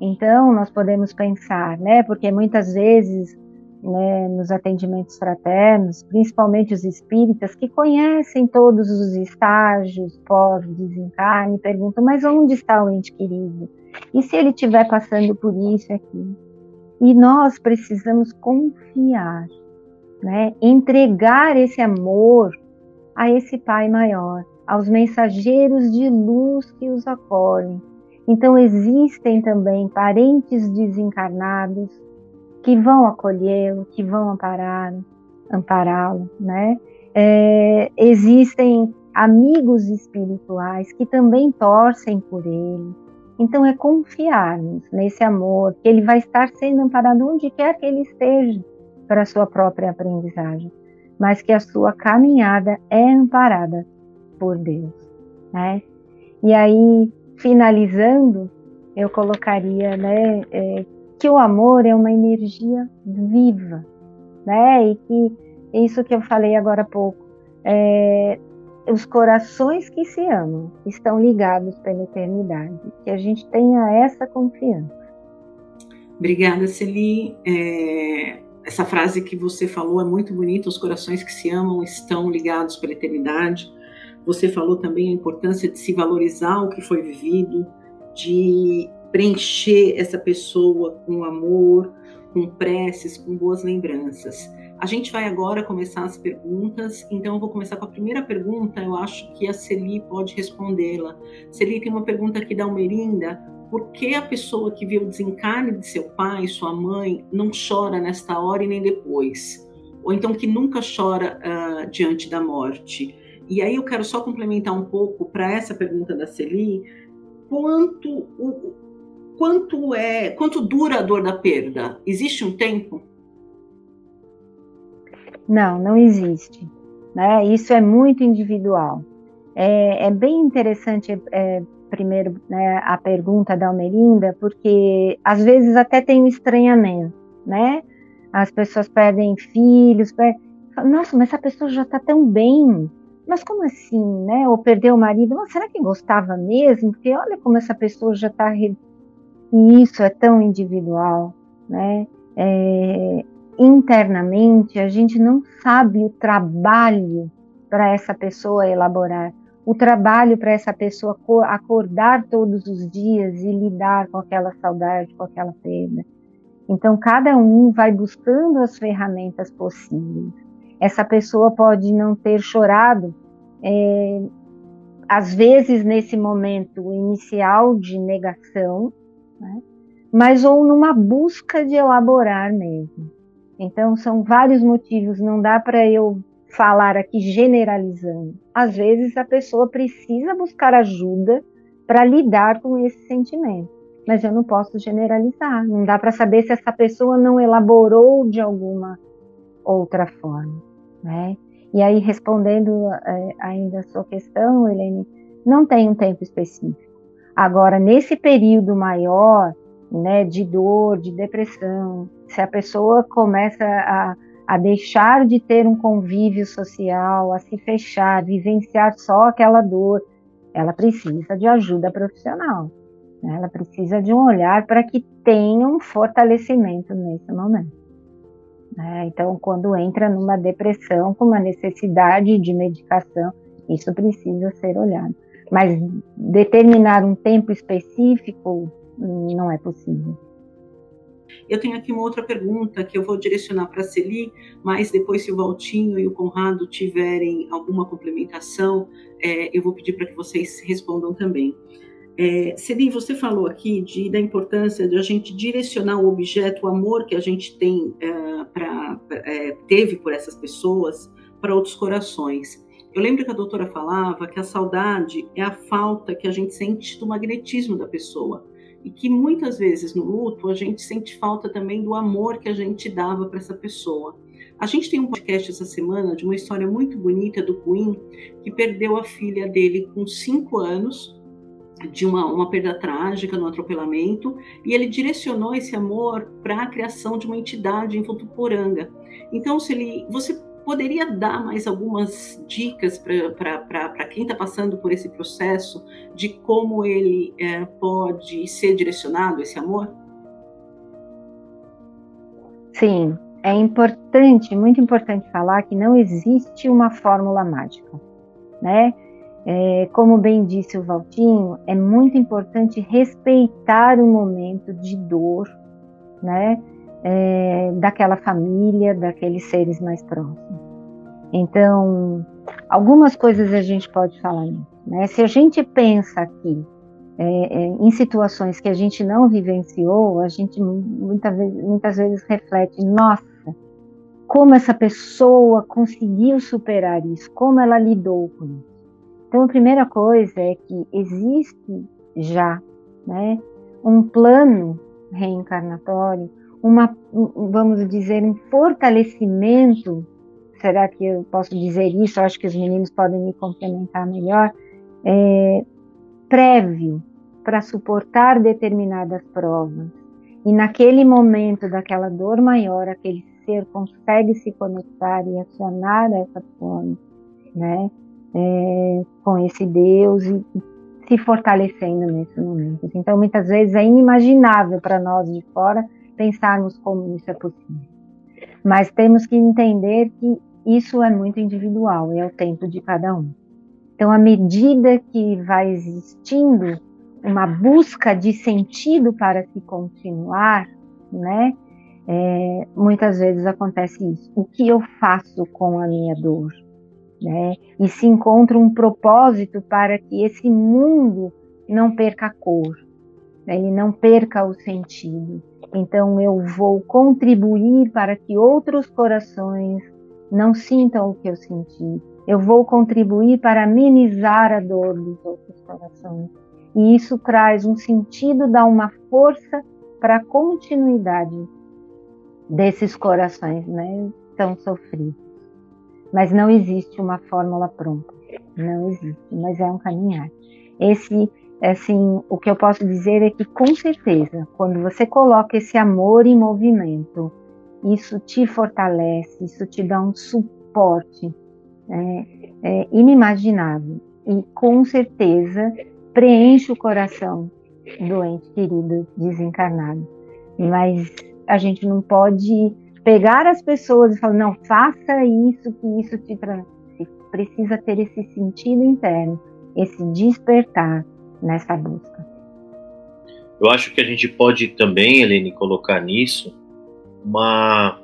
Então, nós podemos pensar, né, porque muitas vezes né, nos atendimentos fraternos, principalmente os espíritas, que conhecem todos os estágios pós-desencarne, perguntam: mas onde está o ente querido? E se ele estiver passando por isso aqui? E nós precisamos confiar, né, entregar esse amor a esse Pai maior, aos mensageiros de luz que os acolhem. Então, existem também parentes desencarnados que vão acolhê-lo, que vão ampará-lo, ampará-lo, né? É, existem amigos espirituais que também torcem por ele. Então é confiarmos nesse amor, que ele vai estar sendo amparado onde quer que ele esteja para a sua própria aprendizagem, mas que a sua caminhada é amparada por Deus, né? E aí, finalizando, eu colocaria, né, é, que o amor é uma energia viva, né? E que isso que eu falei agora há pouco, é, os corações que se amam estão ligados pela eternidade, que a gente tenha essa confiança. Obrigada, Celi. É, essa frase que você falou é muito bonita. Os corações que se amam estão ligados pela eternidade. Você falou também a importância de se valorizar o que foi vivido, de preencher essa pessoa com amor, com preces, com boas lembranças. A gente vai agora começar as perguntas, então eu vou começar com a primeira pergunta, eu acho que a Celi pode respondê-la. Celi tem uma pergunta aqui da Almerinda, por que a pessoa que viu o desencarne de seu pai, sua mãe, não chora nesta hora e nem depois? Ou então que nunca chora uh, diante da morte? E aí eu quero só complementar um pouco para essa pergunta da Celi, quanto quanto é, quanto dura a dor da perda? Existe um tempo? Não, não existe. Né? Isso é muito individual. É, é bem interessante é, primeiro né, a pergunta da Almerinda, porque às vezes até tem um estranhamento, né? As pessoas perdem filhos, nossa, mas essa pessoa já está tão bem, mas como assim, né? Ou perdeu o marido, mas será que gostava mesmo? Porque olha como essa pessoa já está re... e isso é tão individual, né? É... internamente a gente não sabe o trabalho para essa pessoa elaborar o trabalho para essa pessoa acordar todos os dias e lidar com aquela saudade, com aquela perda. Então, cada um vai buscando as ferramentas possíveis. Essa pessoa pode não ter chorado, é, às vezes nesse momento inicial de negação, né? mas ou numa busca de elaborar mesmo. Então, são vários motivos, não dá para eu falar aqui generalizando. Às vezes a pessoa precisa buscar ajuda para lidar com esse sentimento, mas eu não posso generalizar. Não dá para saber se essa pessoa não elaborou de alguma outra forma, né? E aí respondendo é, ainda a sua questão, Helene, não tem um tempo específico. Agora nesse período maior, né, de dor, de depressão, se a pessoa começa a a deixar de ter um convívio social, a se fechar, vivenciar só aquela dor, ela precisa de ajuda profissional. Né? Ela precisa de um olhar para que tenha um fortalecimento nesse momento. Né? Então, quando entra numa depressão com uma necessidade de medicação, isso precisa ser olhado. Mas determinar um tempo específico não é possível. Eu tenho aqui uma outra pergunta que eu vou direcionar para a Celi, mas depois, se o Valtinho e o Conrado tiverem alguma complementação, é, eu vou pedir para que vocês respondam também. É, Celi, você falou aqui de, da importância de a gente direcionar o objeto, o amor que a gente tem é, pra, é, teve por essas pessoas para outros corações. Eu lembro que a doutora falava que a saudade é a falta que a gente sente do magnetismo da pessoa e que muitas vezes no luto a gente sente falta também do amor que a gente dava para essa pessoa. A gente tem um podcast essa semana de uma história muito bonita do Queen que perdeu a filha dele com cinco anos de uma, uma perda trágica no atropelamento e ele direcionou esse amor para a criação de uma entidade em Votuporanga. Então, se ele, você poderia dar mais algumas dicas para quem está passando por esse processo de como ele é, pode ser direcionado, esse amor? Sim, é importante, muito importante falar que não existe uma fórmula mágica, né? É, como bem disse o Valtinho, é muito importante respeitar o momento de dor, né? é, daquela família, daqueles seres mais próximos. Então, algumas coisas a gente pode falar Né? Se a gente pensa aqui é, é, em situações que a gente não vivenciou, a gente muita vez, muitas vezes reflete: nossa, como essa pessoa conseguiu superar isso, como ela lidou com isso. Então, a primeira coisa é que existe já né, um plano reencarnatório uma, vamos dizer, um fortalecimento, será que eu posso dizer isso? acho que os meninos podem me complementar melhor, é, prévio para suportar determinadas provas. E naquele momento daquela dor maior, aquele ser consegue se conectar e acionar essa fonte, né? É, com esse Deus e se fortalecendo nesse momento. Então, muitas vezes é inimaginável para nós de fora pensarmos como isso é possível. Mas temos que entender que isso é muito individual, é o tempo de cada um. Então, à medida que vai existindo uma busca de sentido para se continuar, né? É, muitas vezes acontece isso. O que eu faço com a minha dor? Né? E se encontra um propósito para que esse mundo não perca a cor, né? ele não perca o sentido. Então eu vou contribuir para que outros corações não sintam o que eu senti. Eu vou contribuir para amenizar a dor dos outros corações. E isso traz um sentido, dá uma força para a continuidade desses corações, né, tão sofridos. Mas não existe uma fórmula pronta, não existe, mas é um caminhar. Esse, assim, o que eu posso dizer é que com certeza, quando você coloca esse amor em movimento, isso te fortalece, isso te dá um suporte é, é, inimaginável e com certeza preenche o coração do ente querido desencarnado. Mas a gente não pode pegar as pessoas e falar, não, faça isso, que isso te precisa ter esse sentido interno, esse despertar nessa busca. Eu acho que a gente pode também, Helene, colocar nisso uma,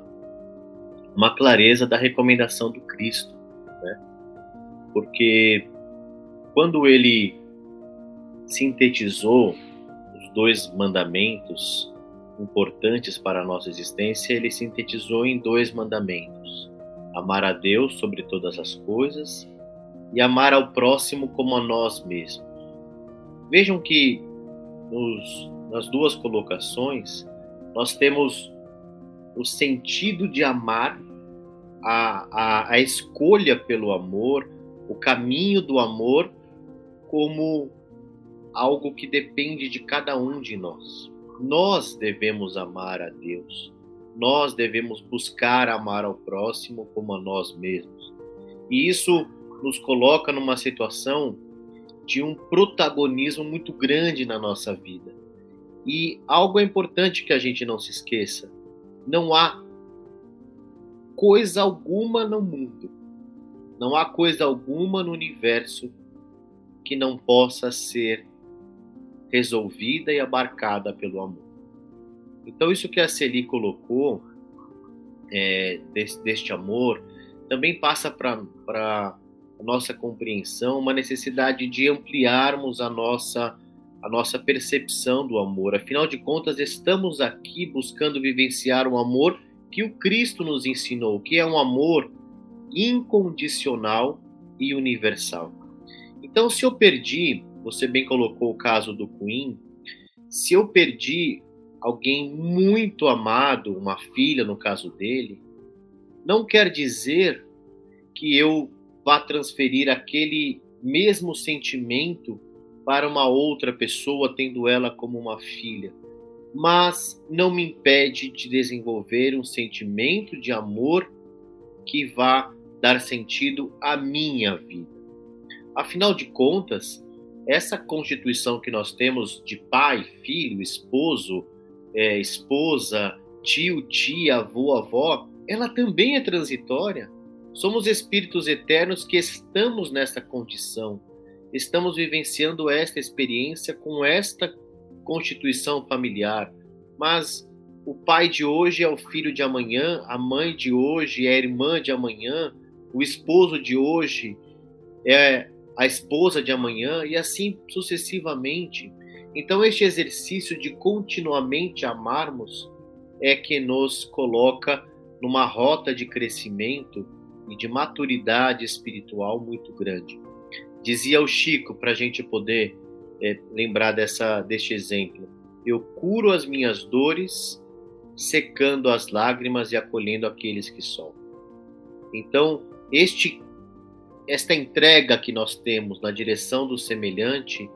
uma clareza da recomendação do Cristo, né? Porque quando ele sintetizou os dois mandamentos importantes para a nossa existência, ele sintetizou em dois mandamentos: amar a Deus sobre todas as coisas e amar ao próximo como a nós mesmos. Vejam que nos, nas duas colocações nós temos o sentido de amar, a, a, a escolha pelo amor, o caminho do amor como algo que depende de cada um de nós. Nós devemos amar a Deus. Nós devemos buscar amar ao próximo como a nós mesmos. E isso nos coloca numa situação de um protagonismo muito grande na nossa vida. E algo é importante que a gente não se esqueça: não há coisa alguma no mundo, não há coisa alguma no universo que não possa ser resolvida e abarcada pelo amor. Então, isso que a Celi colocou, é, deste amor, também passa para a nossa compreensão uma necessidade de ampliarmos a nossa, a nossa percepção do amor. Afinal de contas, estamos aqui buscando vivenciar um amor que o Cristo nos ensinou, que é um amor incondicional e universal. Então, se eu perdi você bem colocou o caso do Queen. Se eu perdi alguém muito amado, uma filha no caso dele, não quer dizer que eu vá transferir aquele mesmo sentimento para uma outra pessoa, tendo ela como uma filha. Mas não me impede de desenvolver um sentimento de amor que vá dar sentido à minha vida. Afinal de contas, essa constituição que nós temos de pai, filho, esposo, é, esposa, tio, tia, avô, avó, ela também é transitória. Somos espíritos eternos que estamos nessa condição, estamos vivenciando esta experiência com esta constituição familiar. Mas o pai de hoje é o filho de amanhã, a mãe de hoje é a irmã de amanhã, o esposo de hoje é a esposa de amanhã e assim sucessivamente. Então, este exercício de continuamente amarmos é que nos coloca numa rota de crescimento e de maturidade espiritual muito grande. Dizia o Chico, para a gente poder é, lembrar dessa, deste exemplo: Eu curo as minhas dores, secando as lágrimas e acolhendo aqueles que sofrem. Então, este esta entrega que nós temos na direção do semelhante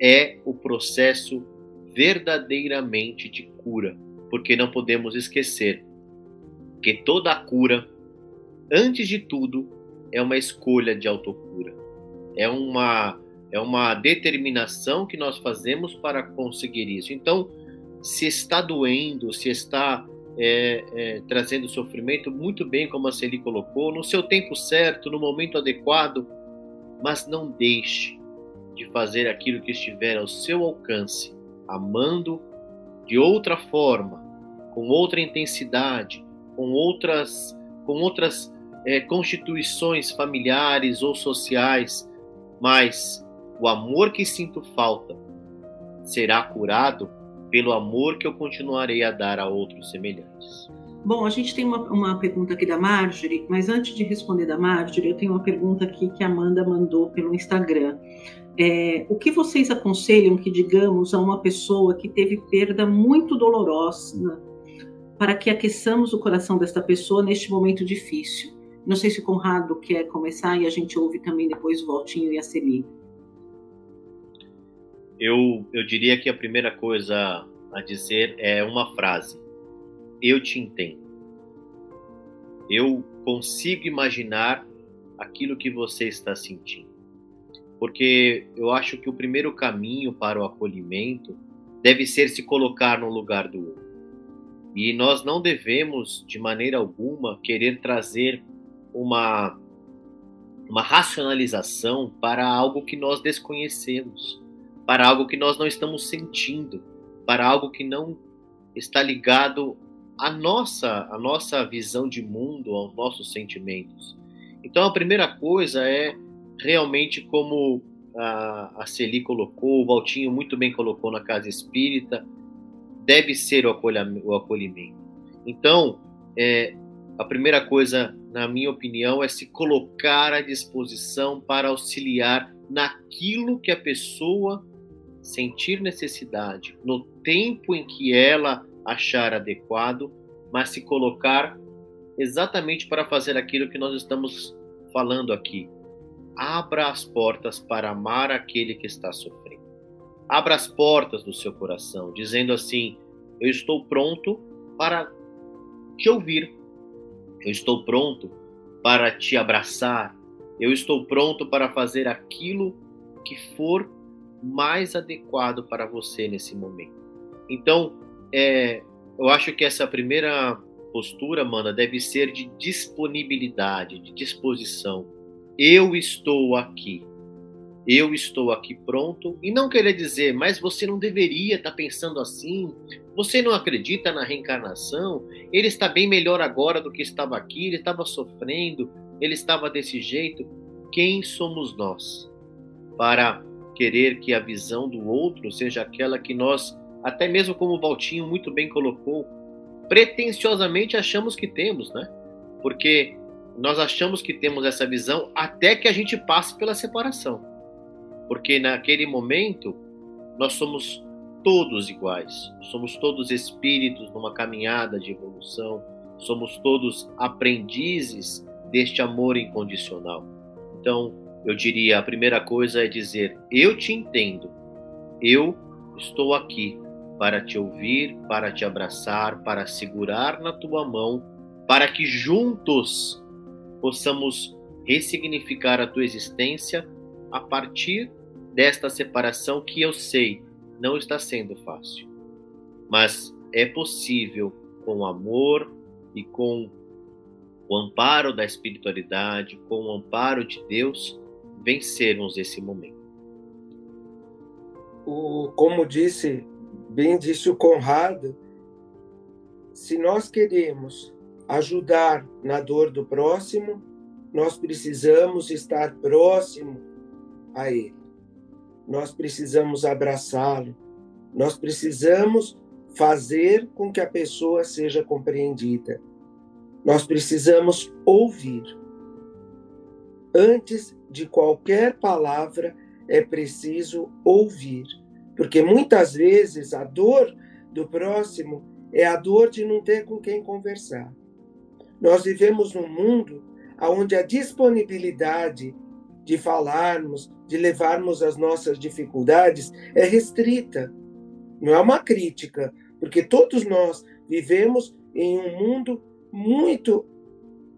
é o processo verdadeiramente de cura, porque não podemos esquecer que toda cura, antes de tudo, é uma escolha de autocura. É uma é uma determinação que nós fazemos para conseguir isso. Então, se está doendo, se está é, é, trazendo sofrimento, muito bem, como a Celi colocou, no seu tempo certo, no momento adequado, mas não deixe de fazer aquilo que estiver ao seu alcance, amando de outra forma, com outra intensidade, com outras, com outras é, constituições familiares ou sociais, mas o amor que sinto falta será curado pelo amor que eu continuarei a dar a outros semelhantes. Bom, a gente tem uma, uma pergunta aqui da Marjorie, mas antes de responder da Marjorie, eu tenho uma pergunta aqui que a Amanda mandou pelo Instagram. É, o que vocês aconselham que digamos a uma pessoa que teve perda muito dolorosa para que aqueçamos o coração desta pessoa neste momento difícil? Não sei se o Conrado quer começar e a gente ouve também depois o Valtinho e a Celi. Eu, eu diria que a primeira coisa a dizer é uma frase: Eu te entendo. Eu consigo imaginar aquilo que você está sentindo porque eu acho que o primeiro caminho para o acolhimento deve ser se colocar no lugar do outro. E nós não devemos, de maneira alguma, querer trazer uma, uma racionalização para algo que nós desconhecemos, para algo que nós não estamos sentindo, para algo que não está ligado à nossa, à nossa visão de mundo, aos nossos sentimentos. Então, a primeira coisa é realmente como a, a Celi colocou, o Valtinho muito bem colocou na casa espírita, deve ser o acolhimento. Então, é, a primeira coisa, na minha opinião, é se colocar à disposição para auxiliar naquilo que a pessoa sentir necessidade, no tempo em que ela achar adequado, mas se colocar exatamente para fazer aquilo que nós estamos falando aqui, abra as portas para amar aquele que está sofrendo. Abra as portas do seu coração, dizendo assim: Eu estou pronto para te ouvir. Eu estou pronto para te abraçar. Eu estou pronto para fazer aquilo que for mais adequado para você nesse momento. Então, é, eu acho que essa primeira postura, mana, deve ser de disponibilidade, de disposição eu estou aqui. Eu estou aqui pronto. E não querer dizer, mas você não deveria estar pensando assim. Você não acredita na reencarnação? Ele está bem melhor agora do que estava aqui. Ele estava sofrendo. Ele estava desse jeito. Quem somos nós para querer que a visão do outro seja aquela que nós, até mesmo como o Valtinho muito bem colocou, pretensiosamente achamos que temos, né? Porque nós achamos que temos essa visão até que a gente passe pela separação. Porque naquele momento nós somos todos iguais, somos todos espíritos numa caminhada de evolução, somos todos aprendizes deste amor incondicional. Então, eu diria: a primeira coisa é dizer, eu te entendo, eu estou aqui para te ouvir, para te abraçar, para segurar na tua mão, para que juntos possamos ressignificar a tua existência a partir desta separação que eu sei não está sendo fácil. Mas é possível, com amor e com o amparo da espiritualidade, com o amparo de Deus, vencermos esse momento. O, como disse, bem disse o Conrado, se nós queremos ajudar na dor do próximo, nós precisamos estar próximo a ele. Nós precisamos abraçá-lo. Nós precisamos fazer com que a pessoa seja compreendida. Nós precisamos ouvir. Antes de qualquer palavra, é preciso ouvir, porque muitas vezes a dor do próximo é a dor de não ter com quem conversar. Nós vivemos num mundo onde a disponibilidade de falarmos, de levarmos as nossas dificuldades é restrita. Não é uma crítica, porque todos nós vivemos em um mundo muito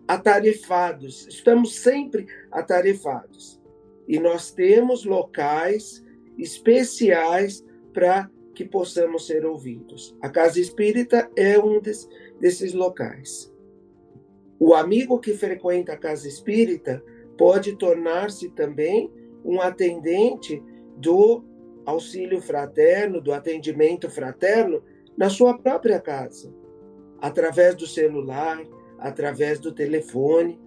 atarefados, estamos sempre atarefados. E nós temos locais especiais para que possamos ser ouvidos. A casa espírita é um des, desses locais. O amigo que frequenta a casa espírita pode tornar-se também um atendente do auxílio fraterno, do atendimento fraterno na sua própria casa, através do celular, através do telefone,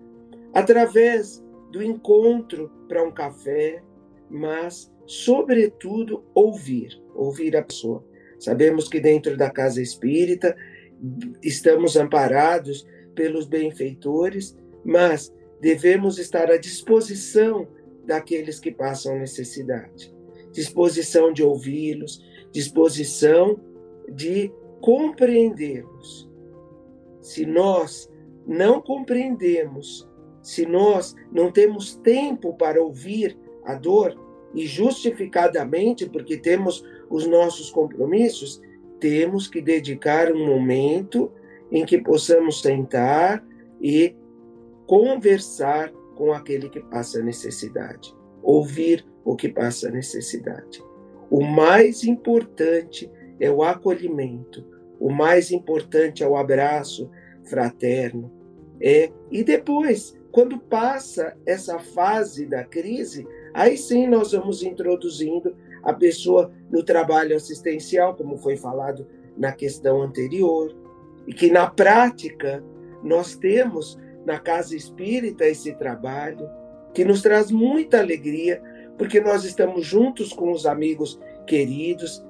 através do encontro para um café, mas, sobretudo, ouvir, ouvir a pessoa. Sabemos que dentro da casa espírita estamos amparados pelos benfeitores, mas devemos estar à disposição daqueles que passam necessidade, disposição de ouvi-los, disposição de compreendê-los. Se nós não compreendemos, se nós não temos tempo para ouvir a dor, e justificadamente, porque temos os nossos compromissos, temos que dedicar um momento em que possamos sentar e conversar com aquele que passa necessidade, ouvir o que passa necessidade. O mais importante é o acolhimento, o mais importante é o abraço fraterno. É, e depois, quando passa essa fase da crise, aí sim nós vamos introduzindo a pessoa no trabalho assistencial, como foi falado na questão anterior, e que na prática nós temos na casa espírita esse trabalho que nos traz muita alegria, porque nós estamos juntos com os amigos queridos.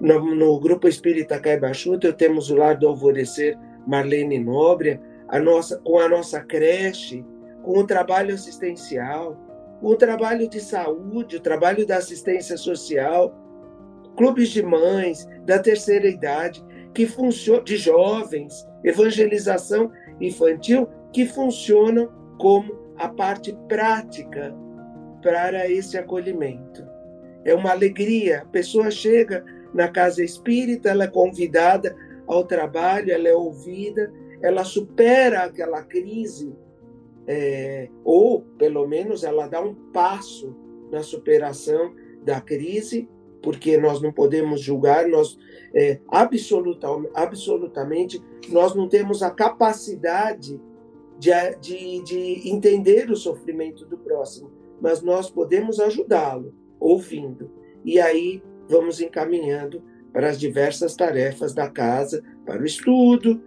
No, no grupo espírita Caibachuta, temos o Lar do Alvorecer Marlene Nóbrega, a nossa, com a nossa creche, com o trabalho assistencial, com o trabalho de saúde, o trabalho da assistência social, clubes de mães, da terceira idade, que funcionam, de jovens, evangelização infantil, que funcionam como a parte prática para esse acolhimento. É uma alegria. A pessoa chega na casa espírita, ela é convidada ao trabalho, ela é ouvida, ela supera aquela crise, é, ou pelo menos ela dá um passo na superação da crise, porque nós não podemos julgar, nós é, absoluta, absolutamente nós não temos a capacidade de, de, de entender o sofrimento do próximo, mas nós podemos ajudá-lo, ouvindo. E aí vamos encaminhando para as diversas tarefas da casa, para o estudo,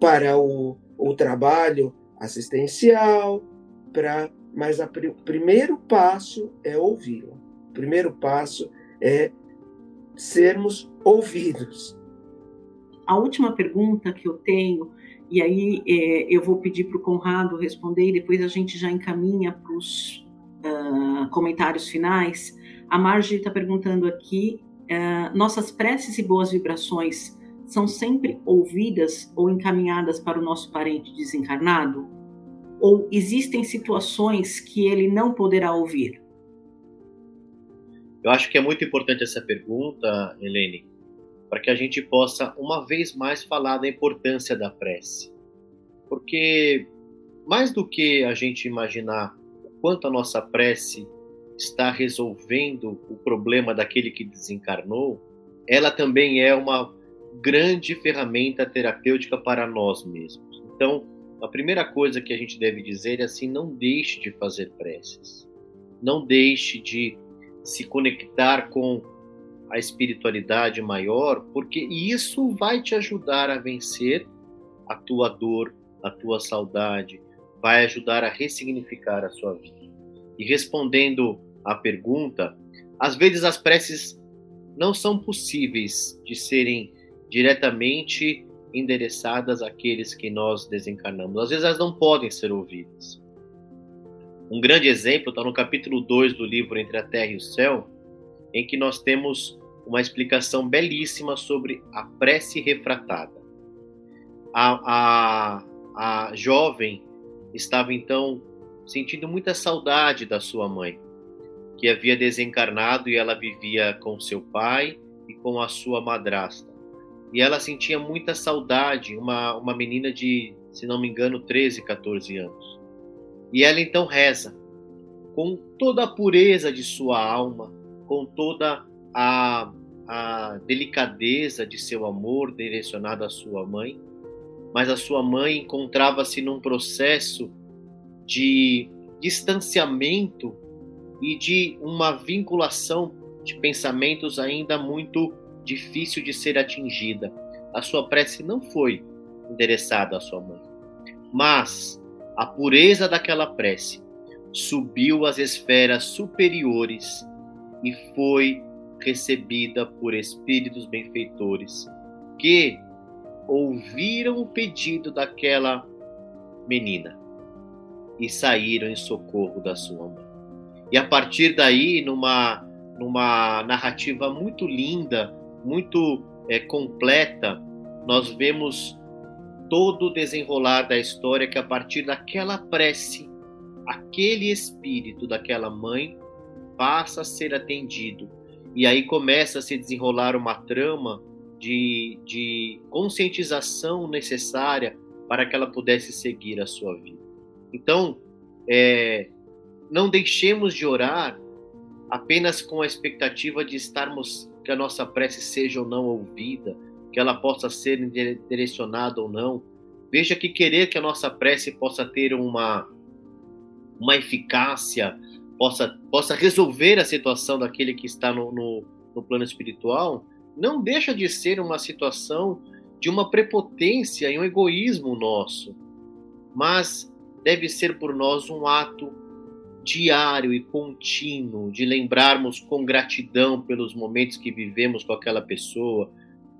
para o, o trabalho assistencial, para mas o primeiro passo é ouvi-lo. O primeiro passo é sermos ouvidos. A última pergunta que eu tenho e aí é, eu vou pedir para o Conrado responder e depois a gente já encaminha para os uh, comentários finais. A Marge está perguntando aqui: uh, nossas preces e boas vibrações são sempre ouvidas ou encaminhadas para o nosso parente desencarnado? Ou existem situações que ele não poderá ouvir? Eu acho que é muito importante essa pergunta, Helene, para que a gente possa uma vez mais falar da importância da prece. Porque mais do que a gente imaginar o quanto a nossa prece está resolvendo o problema daquele que desencarnou, ela também é uma grande ferramenta terapêutica para nós mesmos. Então, a primeira coisa que a gente deve dizer é assim: não deixe de fazer preces. Não deixe de se conectar com a espiritualidade maior, porque isso vai te ajudar a vencer a tua dor, a tua saudade, vai ajudar a ressignificar a sua vida. E respondendo à pergunta, às vezes as preces não são possíveis de serem diretamente endereçadas àqueles que nós desencarnamos. Às vezes elas não podem ser ouvidas. Um grande exemplo está no capítulo 2 do livro Entre a Terra e o Céu, em que nós temos uma explicação belíssima sobre a prece refratada. A, a, a jovem estava então sentindo muita saudade da sua mãe, que havia desencarnado e ela vivia com seu pai e com a sua madrasta. E ela sentia muita saudade, uma, uma menina de, se não me engano, 13, 14 anos. E ela então reza, com toda a pureza de sua alma, com toda a, a delicadeza de seu amor direcionado à sua mãe, mas a sua mãe encontrava-se num processo de distanciamento e de uma vinculação de pensamentos ainda muito difícil de ser atingida. A sua prece não foi endereçada à sua mãe, mas a pureza daquela prece subiu às esferas superiores e foi recebida por espíritos benfeitores que ouviram o pedido daquela menina e saíram em socorro da sua mãe. E a partir daí, numa, numa narrativa muito linda, muito é, completa, nós vemos todo o desenrolar da história que a partir daquela prece, aquele espírito daquela mãe passa a ser atendido. E aí começa a se desenrolar uma trama de, de conscientização necessária para que ela pudesse seguir a sua vida. Então, é, não deixemos de orar apenas com a expectativa de estarmos que a nossa prece seja ou não ouvida, que ela possa ser direcionada ou não. Veja que querer que a nossa prece possa ter uma uma eficácia, possa possa resolver a situação daquele que está no, no, no plano espiritual, não deixa de ser uma situação de uma prepotência e um egoísmo nosso, mas deve ser por nós um ato diário e contínuo de lembrarmos com gratidão pelos momentos que vivemos com aquela pessoa,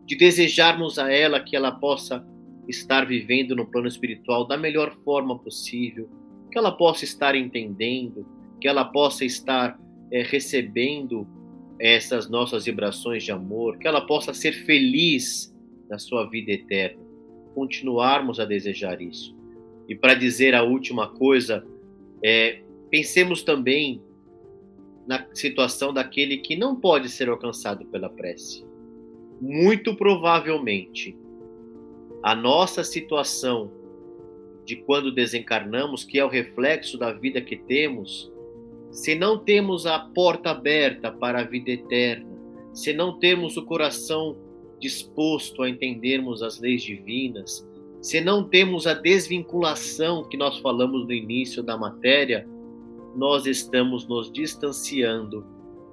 de desejarmos a ela que ela possa estar vivendo no plano espiritual da melhor forma possível, que ela possa estar entendendo, que ela possa estar é, recebendo essas nossas vibrações de amor, que ela possa ser feliz na sua vida eterna. Continuarmos a desejar isso. E para dizer a última coisa, é, Pensemos também na situação daquele que não pode ser alcançado pela prece. Muito provavelmente, a nossa situação de quando desencarnamos, que é o reflexo da vida que temos, se não temos a porta aberta para a vida eterna, se não temos o coração disposto a entendermos as leis divinas, se não temos a desvinculação que nós falamos no início da matéria, nós estamos nos distanciando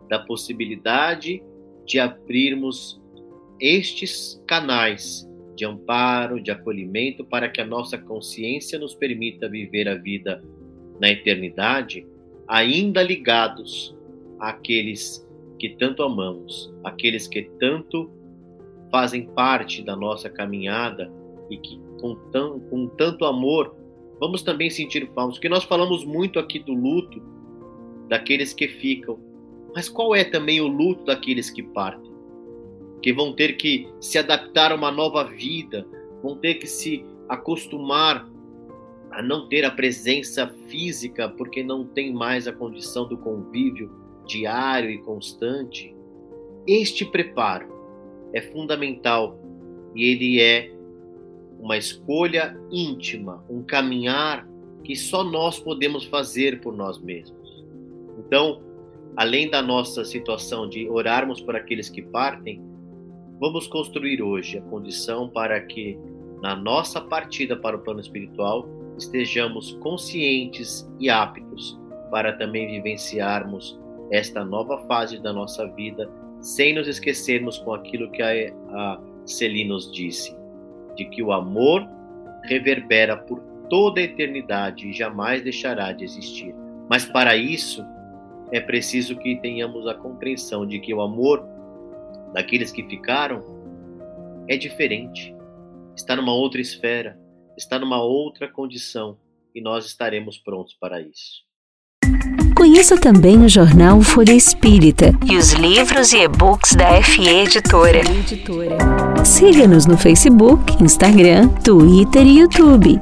da possibilidade de abrirmos estes canais de amparo, de acolhimento, para que a nossa consciência nos permita viver a vida na eternidade, ainda ligados àqueles que tanto amamos, aqueles que tanto fazem parte da nossa caminhada e que com, tão, com tanto amor vamos também sentir falta, porque nós falamos muito aqui do luto daqueles que ficam, mas qual é também o luto daqueles que partem? Que vão ter que se adaptar a uma nova vida, vão ter que se acostumar a não ter a presença física, porque não tem mais a condição do convívio diário e constante. Este preparo é fundamental e ele é uma escolha íntima, um caminhar que só nós podemos fazer por nós mesmos. Então, além da nossa situação de orarmos por aqueles que partem, vamos construir hoje a condição para que, na nossa partida para o plano espiritual, estejamos conscientes e aptos para também vivenciarmos esta nova fase da nossa vida, sem nos esquecermos com aquilo que a, a Celi nos disse de que o amor reverbera por toda a eternidade e jamais deixará de existir. Mas para isso é preciso que tenhamos a compreensão de que o amor daqueles que ficaram é diferente, está numa outra esfera, está numa outra condição e nós estaremos prontos para isso. Conheça também o jornal Folha Espírita e os livros e e-books da FE Editora. Siga-nos no Facebook, Instagram, Twitter e YouTube.